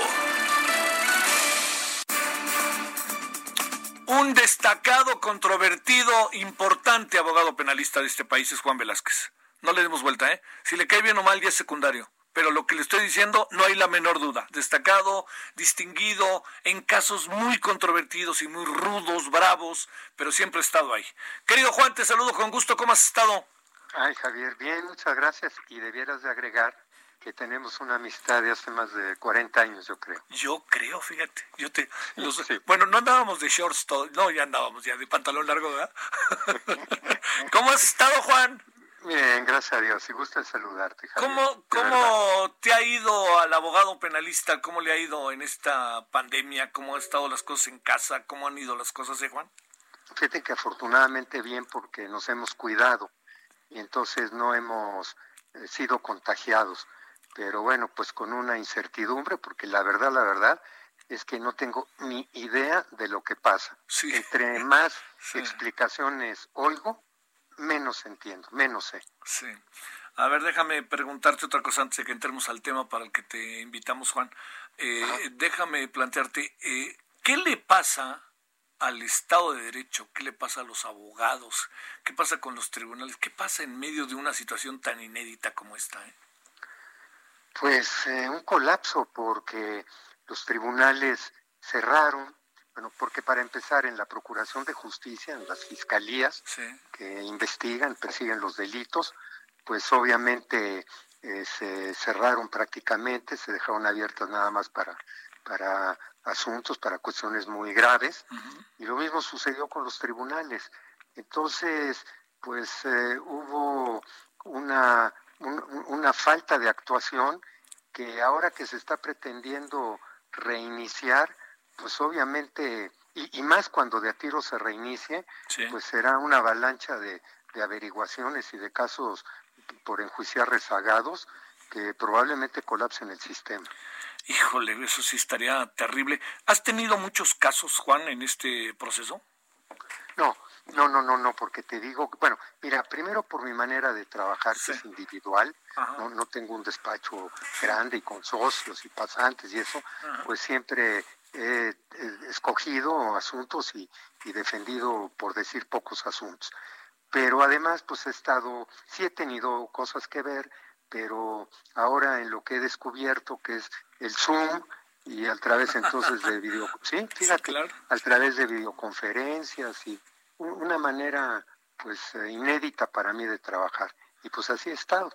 Un destacado, controvertido, importante abogado penalista de este país es Juan Velázquez. No le demos vuelta, ¿eh? Si le cae bien o mal ya es secundario. Pero lo que le estoy diciendo no hay la menor duda. Destacado, distinguido, en casos muy controvertidos y muy rudos, bravos, pero siempre ha estado ahí. Querido Juan, te saludo con gusto. ¿Cómo has estado? Ay, Javier, bien, muchas gracias. Y debieras de agregar que tenemos una amistad de hace más de 40 años, yo creo. Yo creo, fíjate. Yo te, Bueno, no andábamos de shorts, todo, no, ya andábamos ya de pantalón largo, ¿verdad? [laughs] ¿Cómo has estado, Juan? Bien, gracias a Dios. Y gusta saludarte, Javier. ¿Cómo, cómo te ha ido al abogado penalista? ¿Cómo le ha ido en esta pandemia? ¿Cómo han estado las cosas en casa? ¿Cómo han ido las cosas, eh, Juan? Fíjate que afortunadamente bien porque nos hemos cuidado y entonces no hemos eh, sido contagiados pero bueno, pues con una incertidumbre, porque la verdad, la verdad es que no tengo ni idea de lo que pasa. Entre más [laughs] explicaciones oigo, menos entiendo, menos sé. Sí. A ver, déjame preguntarte otra cosa antes de que entremos al tema para el que te invitamos, Juan. Eh, déjame plantearte, eh, ¿qué le pasa al Estado de Derecho? ¿Qué le pasa a los abogados? ¿Qué pasa con los tribunales? ¿Qué pasa en medio de una situación tan inédita como esta? Eh? Pues eh, un colapso porque los tribunales cerraron, bueno, porque para empezar en la Procuración de Justicia, en las fiscalías que investigan, persiguen los delitos, pues obviamente eh, se cerraron prácticamente, se dejaron abiertas nada más para, para asuntos, para cuestiones muy graves, y lo mismo sucedió con los tribunales. Entonces, pues eh, hubo una una falta de actuación que ahora que se está pretendiendo reiniciar, pues obviamente, y, más cuando de a tiro se reinicie, pues será una avalancha de, averiguaciones y de casos por enjuiciar rezagados que probablemente colapsen el sistema. Híjole, eso sí estaría terrible. ¿Has tenido muchos casos, Juan, en este proceso? No, no, no, no, no, porque te digo, bueno, mira, primero por mi manera de trabajar, que es individual, no, no tengo un despacho grande y con socios y pasantes y eso, pues siempre he, escogido asuntos y, y, defendido, por decir, pocos asuntos. Pero además, pues he estado, sí he tenido cosas que ver, pero ahora en lo que he descubierto, que es el Zoom, y a través entonces de [laughs] video, sí, fíjate, a través de videoconferencias y una manera pues eh, inédita para mí de trabajar y pues así he estado.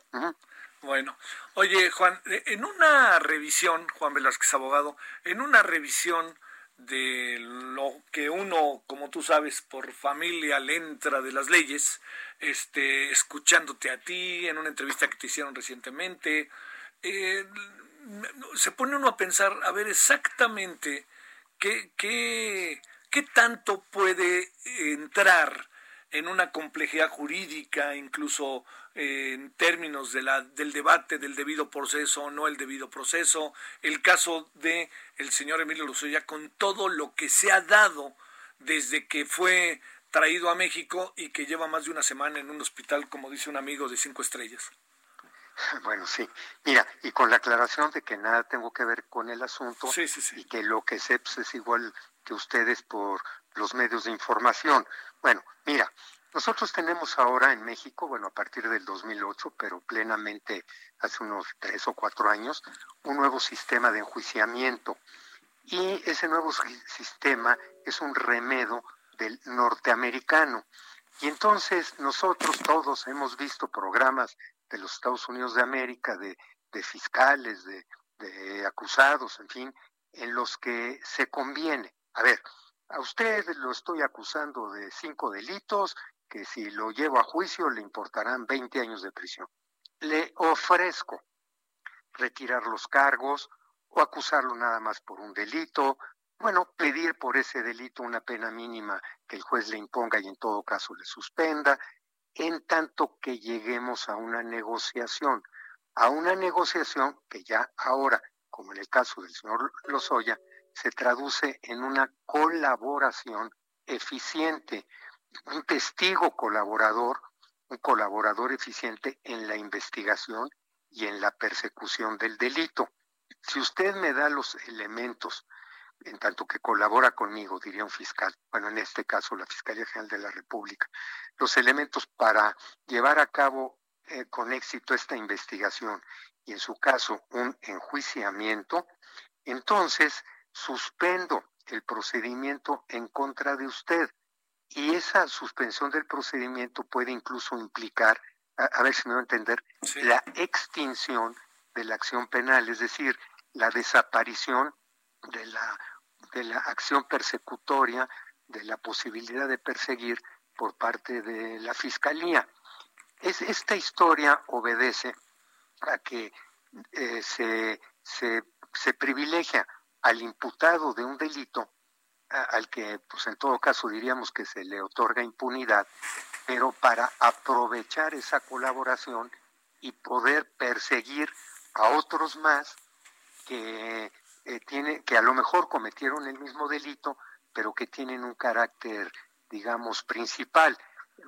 Bueno, oye Juan, eh, en una revisión, Juan Velázquez abogado, en una revisión de lo que uno, como tú sabes, por familia le entra de las leyes, este, escuchándote a ti en una entrevista que te hicieron recientemente, eh, se pone uno a pensar, a ver exactamente qué, qué, ¿Qué tanto puede entrar en una complejidad jurídica, incluso eh, en términos de la, del debate del debido proceso o no el debido proceso? El caso de el señor Emilio Lozoya con todo lo que se ha dado desde que fue traído a México y que lleva más de una semana en un hospital, como dice un amigo de cinco estrellas. [laughs] Bueno, sí. Mira, y con la aclaración de que nada tengo que ver con el asunto y que lo que sé pues, es igual ustedes por los medios de información. Bueno, mira, nosotros tenemos ahora en México, bueno, a partir del 2008, pero plenamente hace unos tres o cuatro años, un nuevo sistema de enjuiciamiento. Y ese nuevo sistema es un remedo del norteamericano. Y entonces nosotros todos hemos visto programas de los Estados Unidos de América, de, fiscales, de, de acusados, en fin, en los que se conviene a ver, a usted lo estoy acusando de cinco delitos que si lo llevo a juicio le importarán 20 años de prisión. Le ofrezco retirar los cargos o acusarlo nada más por un delito, bueno, pedir por ese delito una pena mínima que el juez le imponga y en todo caso le suspenda, en tanto que lleguemos a una negociación, a una negociación que ya ahora, como en el caso del señor Lozoya, se traduce en una colaboración eficiente, un testigo colaborador, un colaborador eficiente en la investigación y en la persecución del delito. Si usted me da los elementos, en tanto que colabora conmigo, diría un fiscal, bueno, en este caso la Fiscalía General de la República, los elementos para llevar a cabo eh, con éxito esta investigación y en su caso un enjuiciamiento, entonces suspendo el procedimiento en contra de usted. Y esa suspensión del procedimiento puede incluso implicar, a, ver si me voy a entender, la extinción de la acción penal, es decir, la desaparición de la, de la acción persecutoria, de la posibilidad de perseguir por parte de la Fiscalía. Es, esta historia obedece a que eh, se, se, se privilegia al imputado de un delito al que, pues en todo caso diríamos que se le otorga impunidad, pero para aprovechar esa colaboración y poder perseguir a otros más que eh, tiene, que a lo mejor cometieron el mismo delito, pero que tienen un carácter, digamos, principal.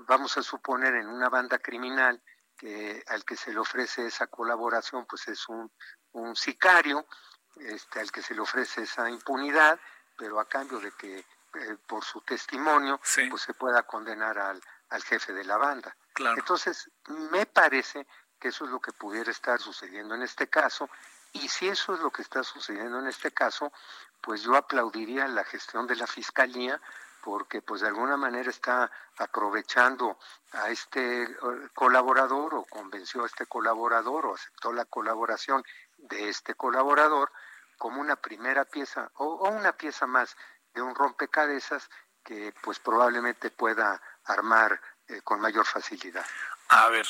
Vamos a suponer en una banda criminal que al que se le ofrece esa colaboración, pues es un, un sicario, este, al que se le ofrece esa impunidad, pero a cambio de que eh, por su testimonio pues se pueda condenar al, al jefe de la banda. Entonces, me parece que eso es lo que pudiera estar sucediendo en este caso, y si eso es lo que está sucediendo en este caso, pues yo aplaudiría la gestión de la Fiscalía, porque pues de alguna manera está aprovechando a este eh, colaborador o convenció a este colaborador o aceptó la colaboración de este colaborador como una primera pieza o, una pieza más de un rompecabezas que pues probablemente pueda armar eh, con mayor facilidad. A ver,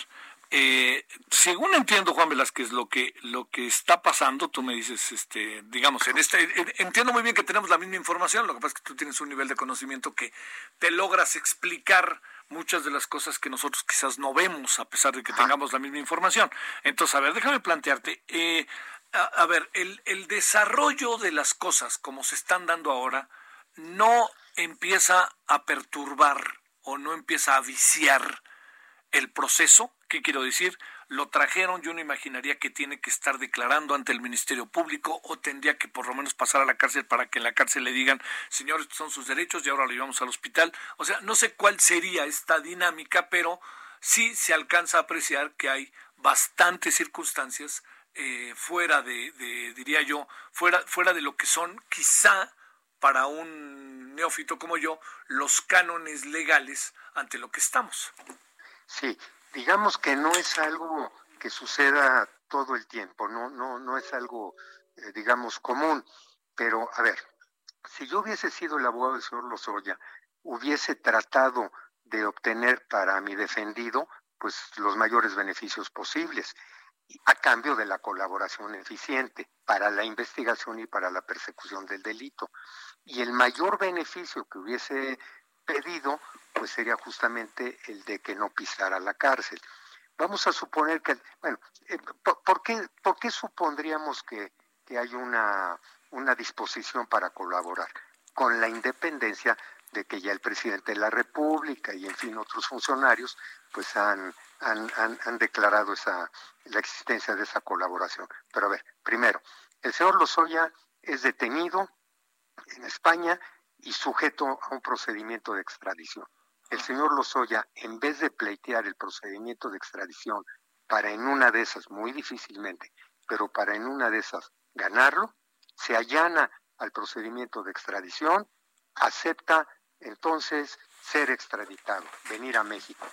eh, según entiendo Juan Velázquez lo que lo que está pasando, tú me dices, este, digamos, en este, entiendo muy bien que tenemos la misma información, lo que pasa es que tú tienes un nivel de conocimiento que te logras explicar muchas de las cosas que nosotros quizás no vemos a pesar de que tengamos la misma información. Entonces, a ver, déjame plantearte, eh, a, ver, el, el desarrollo de las cosas como se están dando ahora no empieza a perturbar o no empieza a viciar el proceso. ¿Qué quiero decir? Lo trajeron, yo no imaginaría que tiene que estar declarando ante el Ministerio Público o tendría que por lo menos pasar a la cárcel para que en la cárcel le digan, señores, estos son sus derechos y ahora lo llevamos al hospital. O sea, no sé cuál sería esta dinámica, pero sí se alcanza a apreciar que hay bastantes circunstancias eh, fuera de, diría yo, fuera, fuera de lo que son quizá para un neófito como yo, los cánones legales ante lo que estamos. Sí, digamos que no es algo que suceda todo el tiempo, no, no, no es algo, eh, digamos, común. Pero, a ver, si yo hubiese sido el abogado del señor Lozoya, hubiese tratado de obtener para mi defendido, pues, los mayores beneficios posibles a cambio de la colaboración eficiente para la investigación y para la persecución del delito. Y el mayor beneficio que hubiese pedido, pues sería justamente el de que no pisara la cárcel. Vamos a suponer que, bueno, eh, ¿por, qué, ¿por qué supondríamos que, que hay una, una disposición para colaborar? Con la independencia de que ya el presidente de la República y en fin otros funcionarios pues han han, han, declarado esa, la existencia de esa colaboración. Pero a ver, primero, el señor Lozoya es detenido en España y sujeto a un procedimiento de extradición. El señor Lozoya, en vez de pleitear el procedimiento de extradición para en una de esas, muy difícilmente, pero para en una de esas ganarlo, se allana al procedimiento de extradición, acepta entonces ser extraditado, venir a México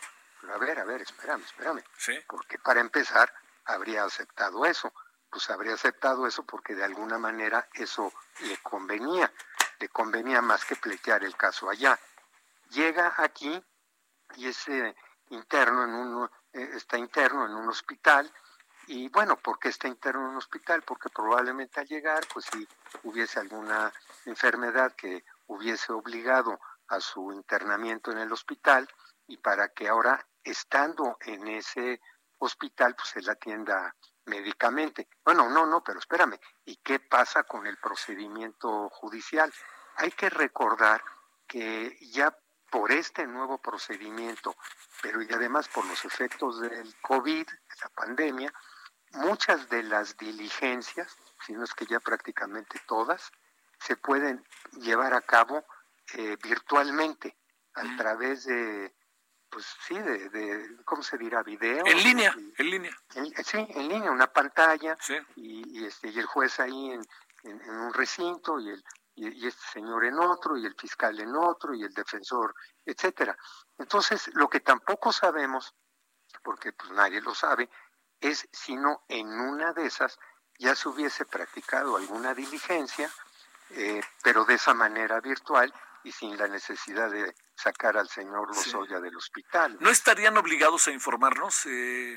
a ver, a ver, espérame, espérame. Porque para empezar, habría aceptado eso. Pues habría aceptado eso porque de alguna manera eso le convenía. Le convenía más que pleitear el caso allá. Llega aquí y ese interno en un, eh, está interno en un hospital. Y bueno, ¿por qué está interno en un hospital? Porque probablemente al llegar, pues si hubiese alguna enfermedad que hubiese obligado a su internamiento en el hospital, y para que ahora, estando en ese hospital, pues la atienda médicamente. Bueno, no, no, pero espérame, ¿y qué pasa con el procedimiento judicial? Hay que recordar que ya por este nuevo procedimiento, pero y además por los efectos del COVID, de la pandemia, muchas de las diligencias, si no es que ya prácticamente todas, se pueden llevar a cabo eh, virtualmente a través de, pues sí, de, ¿cómo se dirá? Video. En línea, en línea. sí, en línea, una pantalla y, este, y el juez ahí en, un recinto y el y, este señor en otro y el fiscal en otro y el defensor, etcétera. Entonces, lo que tampoco sabemos, porque pues nadie lo sabe, es si no en una de esas ya se hubiese practicado alguna diligencia, eh, pero de esa manera virtual y sin la necesidad de sacar al señor Lozoya del hospital. ¿No estarían obligados a informarnos eh,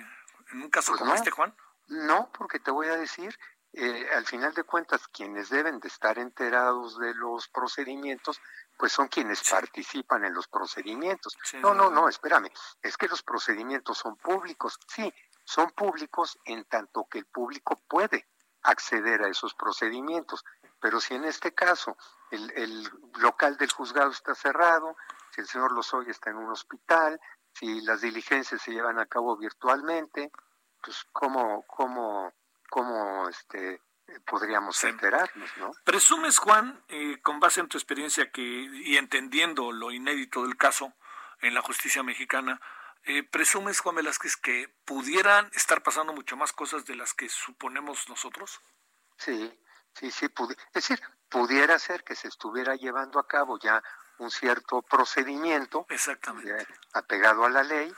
en un caso pues como este, Juan? No, porque te voy a decir, eh, al final de cuentas, quienes deben de estar enterados de los procedimientos, pues son quienes participan en los procedimientos. No, no, no, espérame, es que los procedimientos son públicos, sí, son públicos en tanto que el público puede acceder a esos procedimientos, pero si en este caso el, el local del juzgado está cerrado, si el señor Lozoya está en un hospital, si las diligencias se llevan a cabo virtualmente, pues cómo, cómo, cómo este, podríamos enterarnos, ¿no? Presumes, Juan, eh, con base en tu experiencia que, y entendiendo lo inédito del caso en la justicia mexicana, eh, ¿presumes, Juan Velázquez, que pudieran estar pasando mucho más cosas de las que suponemos nosotros? Sí, sí, sí. Es decir, pudiera ser que se estuviera llevando a cabo ya un cierto procedimiento Exactamente. apegado a la ley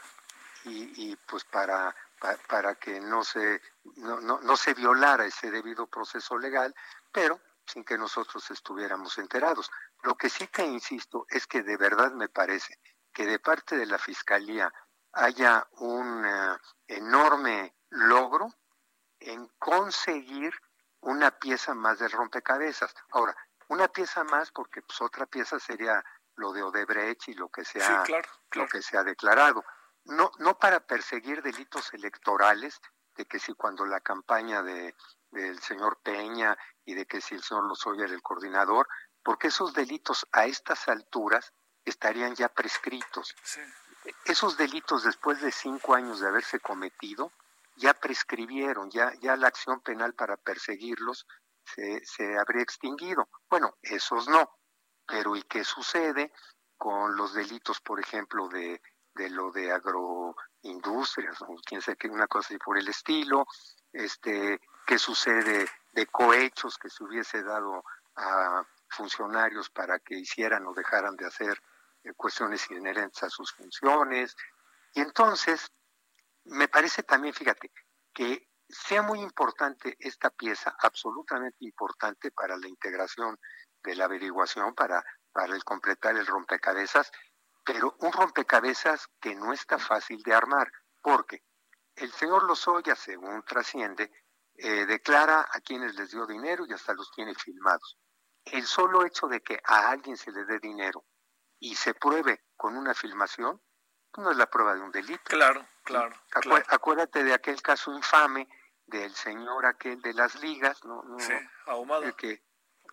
y, y pues para, para, que no se, no, no, no se violara ese debido proceso legal, pero sin que nosotros estuviéramos enterados. Lo que sí te insisto es que de verdad me parece que de parte de la Fiscalía haya un eh, enorme logro en conseguir una pieza más del rompecabezas. Ahora, una pieza más porque pues otra pieza sería lo de Odebrecht y lo que se ha, lo que se ha declarado. No, no para perseguir delitos electorales, de que si cuando la campaña de, del señor Peña y de que si el señor Lozoya era el coordinador, porque esos delitos a estas alturas estarían ya prescritos. Esos delitos después de cinco años de haberse cometido ya prescribieron, ya, ya la acción penal para perseguirlos se, se habría extinguido. Bueno, esos no. Pero ¿y qué sucede con los delitos, por ejemplo, de, de lo de agroindustrias, o quién sabe qué, una cosa así por el estilo? Este, ¿Qué sucede de cohechos que se hubiese dado a funcionarios para que hicieran o dejaran de hacer eh, cuestiones inherentes a sus funciones? Y entonces, me parece también, fíjate, que sea muy importante esta pieza, absolutamente importante para la integración de la averiguación, para, para el completar el rompecabezas, pero un rompecabezas que no está fácil de armar, porque el señor Lozoya, según trasciende, eh, declara a quienes les dio dinero y hasta los tiene filmados. El solo hecho de que a alguien se le dé dinero y se pruebe con una filmación, no es la prueba de un delito. Claro, claro. Acuérdate de aquel caso infame del señor aquel de las ligas, ¿no? sí, ahumado. Que,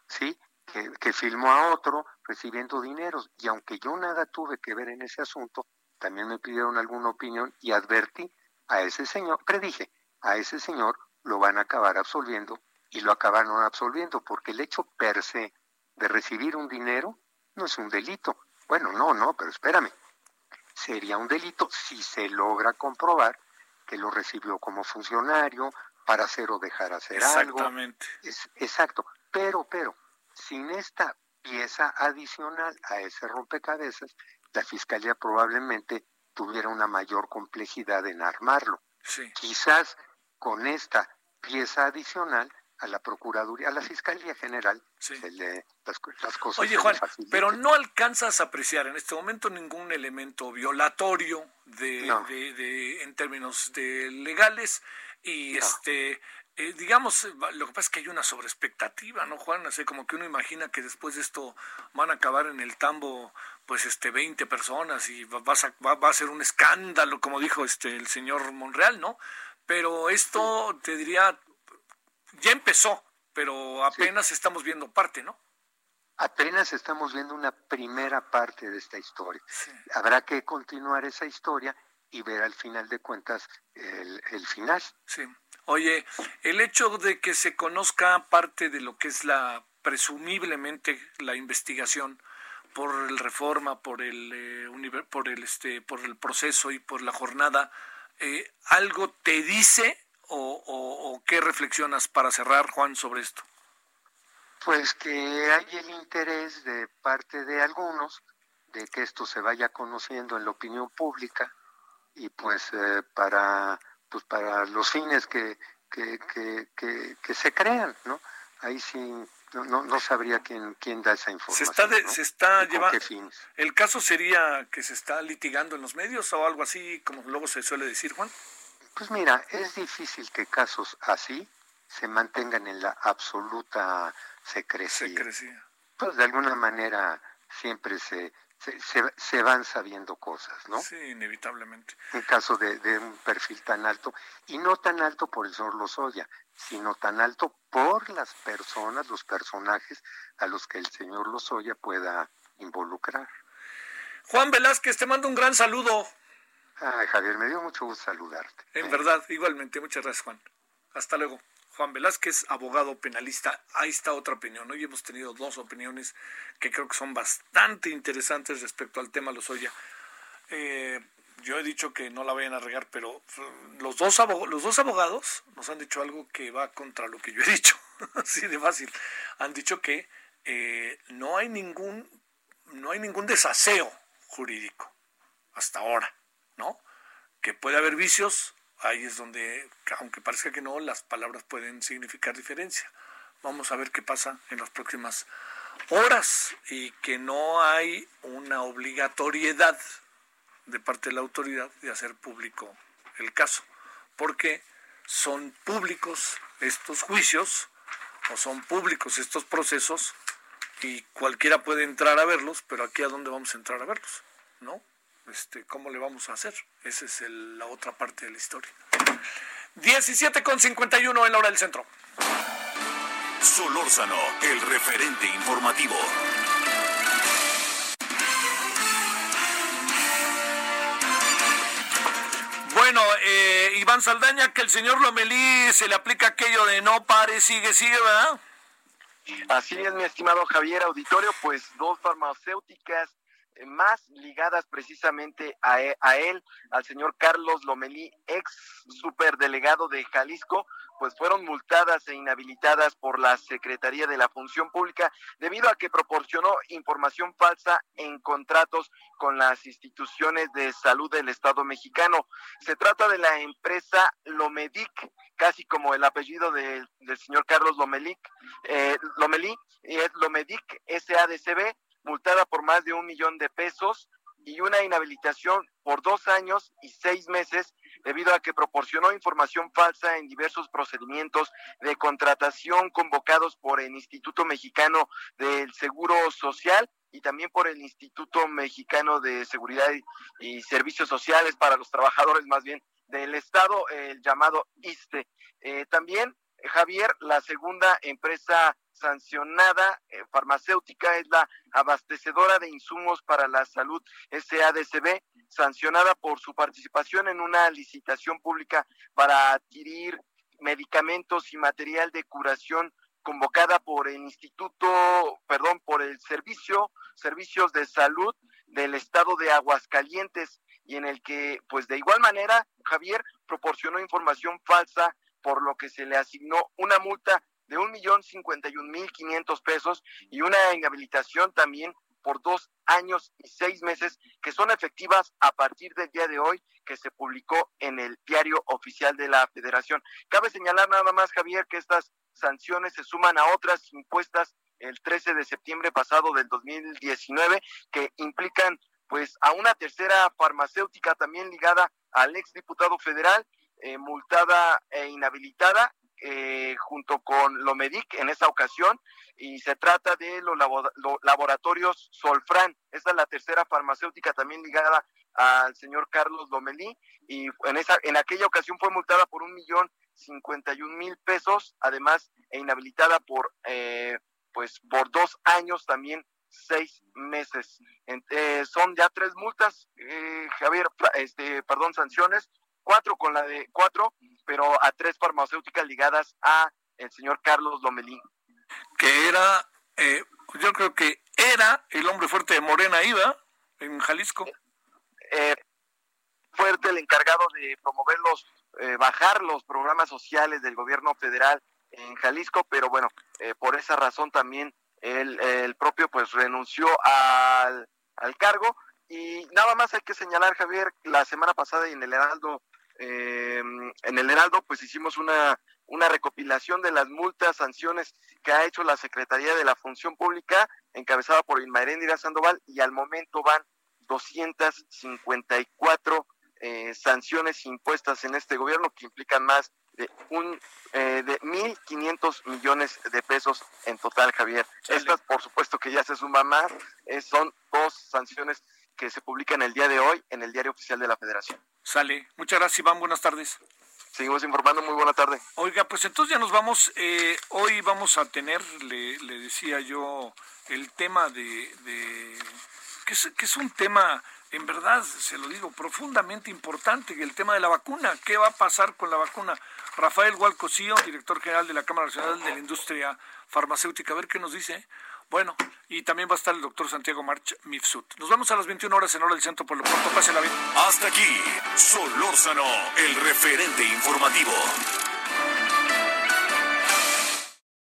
sí, que, que filmó a otro recibiendo dineros. Y aunque yo nada tuve que ver en ese asunto, también me pidieron alguna opinión y advertí a ese señor, predije, a ese señor lo van a acabar absolviendo y lo acabaron absolviendo, porque el hecho per se de recibir un dinero no es un delito. Bueno, no, no, pero espérame, sería un delito si se logra comprobar que lo recibió como funcionario para hacer o dejar hacer algo. Exactamente. exacto. Pero, pero, sin esta pieza adicional a ese rompecabezas, la fiscalía probablemente tuviera una mayor complejidad en armarlo. Sí. Quizás con esta pieza adicional a la Procuraduría, a la Fiscalía General, se le, las, cosas. Oye, Juan, pero no alcanzas a apreciar en este momento ningún elemento violatorio de, de, en términos de legales y este. Eh, digamos, lo que pasa es que hay una sobreexpectativa, ¿no, Juan? Así como que uno imagina que después de esto van a acabar en el tambo, pues, este, 20 personas y va, va, va a ser un escándalo, como dijo este el señor Monreal, ¿no? Pero esto, te diría, ya empezó, pero apenas estamos viendo parte, ¿no? Apenas estamos viendo una primera parte de esta historia. Habrá que continuar esa historia y ver al final de cuentas el, final. Sí. Oye, el hecho de que se conozca parte de lo que es la presumiblemente la investigación por el reforma, por el eh, por el este, por el proceso y por la jornada, eh, algo te dice o, o qué reflexionas para cerrar, Juan, sobre esto? Pues que hay el interés de parte de algunos de que esto se vaya conociendo en la opinión pública y pues eh, para pues para los fines que, que, que, que, se crean, ¿no? Ahí sí no, no, sabría quién, quién da esa información. Se está, se está llevando. ¿El caso sería que se está litigando en los medios o algo así, como luego se suele decir, Juan? Pues mira, es difícil que casos así se mantengan en la absoluta secrecía. secrecía. Pues de alguna manera siempre se, se, se, van sabiendo cosas, ¿no? Sí, inevitablemente. En caso de, de, un perfil tan alto, y no tan alto por el señor Lozoya, sino tan alto por las personas, los personajes a los que el señor Lozoya pueda involucrar. Juan Velázquez, te mando un gran saludo. Ay, Javier, me dio mucho gusto saludarte. En verdad, igualmente. Muchas gracias, Juan. Hasta luego. Juan Velázquez, abogado penalista. Ahí está otra opinión. Hoy hemos tenido dos opiniones que creo que son bastante interesantes respecto al tema Lozoya. Eh, yo he dicho que no la vayan a regar, pero los dos, los dos abogados nos han dicho algo que va contra lo que yo he dicho. [laughs] Así de fácil. Han dicho que eh, no hay ningún no hay ningún desaseo jurídico hasta ahora, ¿no? Que puede haber vicios, ahí es donde, aunque parezca que no, las palabras pueden significar diferencia. Vamos a ver qué pasa en las próximas horas y que no hay una obligatoriedad de parte de la autoridad de hacer público el caso, porque son públicos estos juicios o son públicos estos procesos y cualquiera puede entrar a verlos, pero aquí a dónde vamos a entrar a verlos, ¿no? Este, ¿Cómo le vamos a hacer? Esa es la otra parte de la historia. 17 con 51 en la hora del centro. Solórzano, el referente informativo. Bueno, eh, Iván Saldaña, que el señor Lomelí se le aplica aquello de no pare, sigue, sigue, ¿verdad? Así es, mi estimado Javier Auditorio, pues dos farmacéuticas más ligadas precisamente a, e, a, él, al señor Carlos Lomelí, ex superdelegado de Jalisco, pues fueron multadas e inhabilitadas por la Secretaría de la Función Pública debido a que proporcionó información falsa en contratos con las instituciones de salud del Estado mexicano. Se trata de la empresa Lomedic, casi como el apellido del señor Carlos Lomelic, eh, Lomelí, es Lomedic SADCB, multada por más de un millón de pesos y una inhabilitación por dos años y seis meses debido a que proporcionó información falsa en diversos procedimientos de contratación convocados por el Instituto Mexicano del Seguro Social y también por el Instituto Mexicano de Seguridad y, Servicios Sociales para los trabajadores más bien del Estado, el llamado ISTE. Eh, también, Javier, la segunda empresa sancionada eh, farmacéutica es la abastecedora de insumos para la salud SADCB, sancionada por su participación en una licitación pública para adquirir medicamentos y material de curación convocada por el Instituto, perdón, por el Servicio, Servicios de Salud del Estado de Aguascalientes y en el que, pues de igual manera, Javier proporcionó información falsa por lo que se le asignó una multa de un millón cincuenta y un mil quinientos pesos y una inhabilitación también por dos años y seis meses que son efectivas a partir del día de hoy que se publicó en el diario oficial de la federación. Cabe señalar nada más, Javier, que estas sanciones se suman a otras impuestas el 13 de septiembre pasado del 2019 que implican pues a una tercera farmacéutica también ligada al ex diputado federal eh, multada e inhabilitada eh, junto con Lomedic en esa ocasión y se trata de los laboratorios Solfran. Esta es la tercera farmacéutica también ligada al señor Carlos Lomelí y en esa en aquella ocasión fue multada por un millón cincuenta y un mil pesos, además e inhabilitada por eh, pues por dos años también seis meses. Eh, son ya tres multas, eh, Javier, este, perdón, sanciones, cuatro con la de cuatro pero a tres farmacéuticas ligadas a el señor Carlos Lomelí. Que era, eh, yo creo que era el hombre fuerte de Morena Iba en Jalisco. Eh, fuerte el encargado de promover los, eh, bajar los programas sociales del gobierno federal en Jalisco, pero bueno, eh, por esa razón también el, el propio pues renunció al, al, cargo y nada más hay que señalar Javier la semana pasada en el Heraldo eh, en el Heraldo pues hicimos una una recopilación de las multas, sanciones que ha hecho la Secretaría de la Función Pública, encabezada por Irma Erendira Sandoval, y al momento van 254 eh, sanciones impuestas en este gobierno que implican más de un eh, de 1.500 millones de pesos en total, Javier. Estas, por supuesto, que ya se suman más, eh, son dos sanciones que se publican el día de hoy en el Diario Oficial de la Federación. Sale. Muchas gracias, Iván. Buenas tardes. Seguimos informando. Muy buena tarde. Oiga, pues entonces ya nos vamos. Eh, hoy vamos a tener, le, le, decía yo, el tema de, de que, es, que es un tema en verdad, se lo digo, profundamente importante, el tema de la vacuna. ¿Qué va a pasar con la vacuna? Rafael Hualcosío, director general de la Cámara Nacional de la Industria Farmacéutica, a ver qué nos dice. Bueno, y también va a estar el doctor Santiago March Mifsut. Nos vemos a las 21 horas en hora del centro por lo pronto. Pásela bien. Hasta aquí, Solórzano, el referente informativo.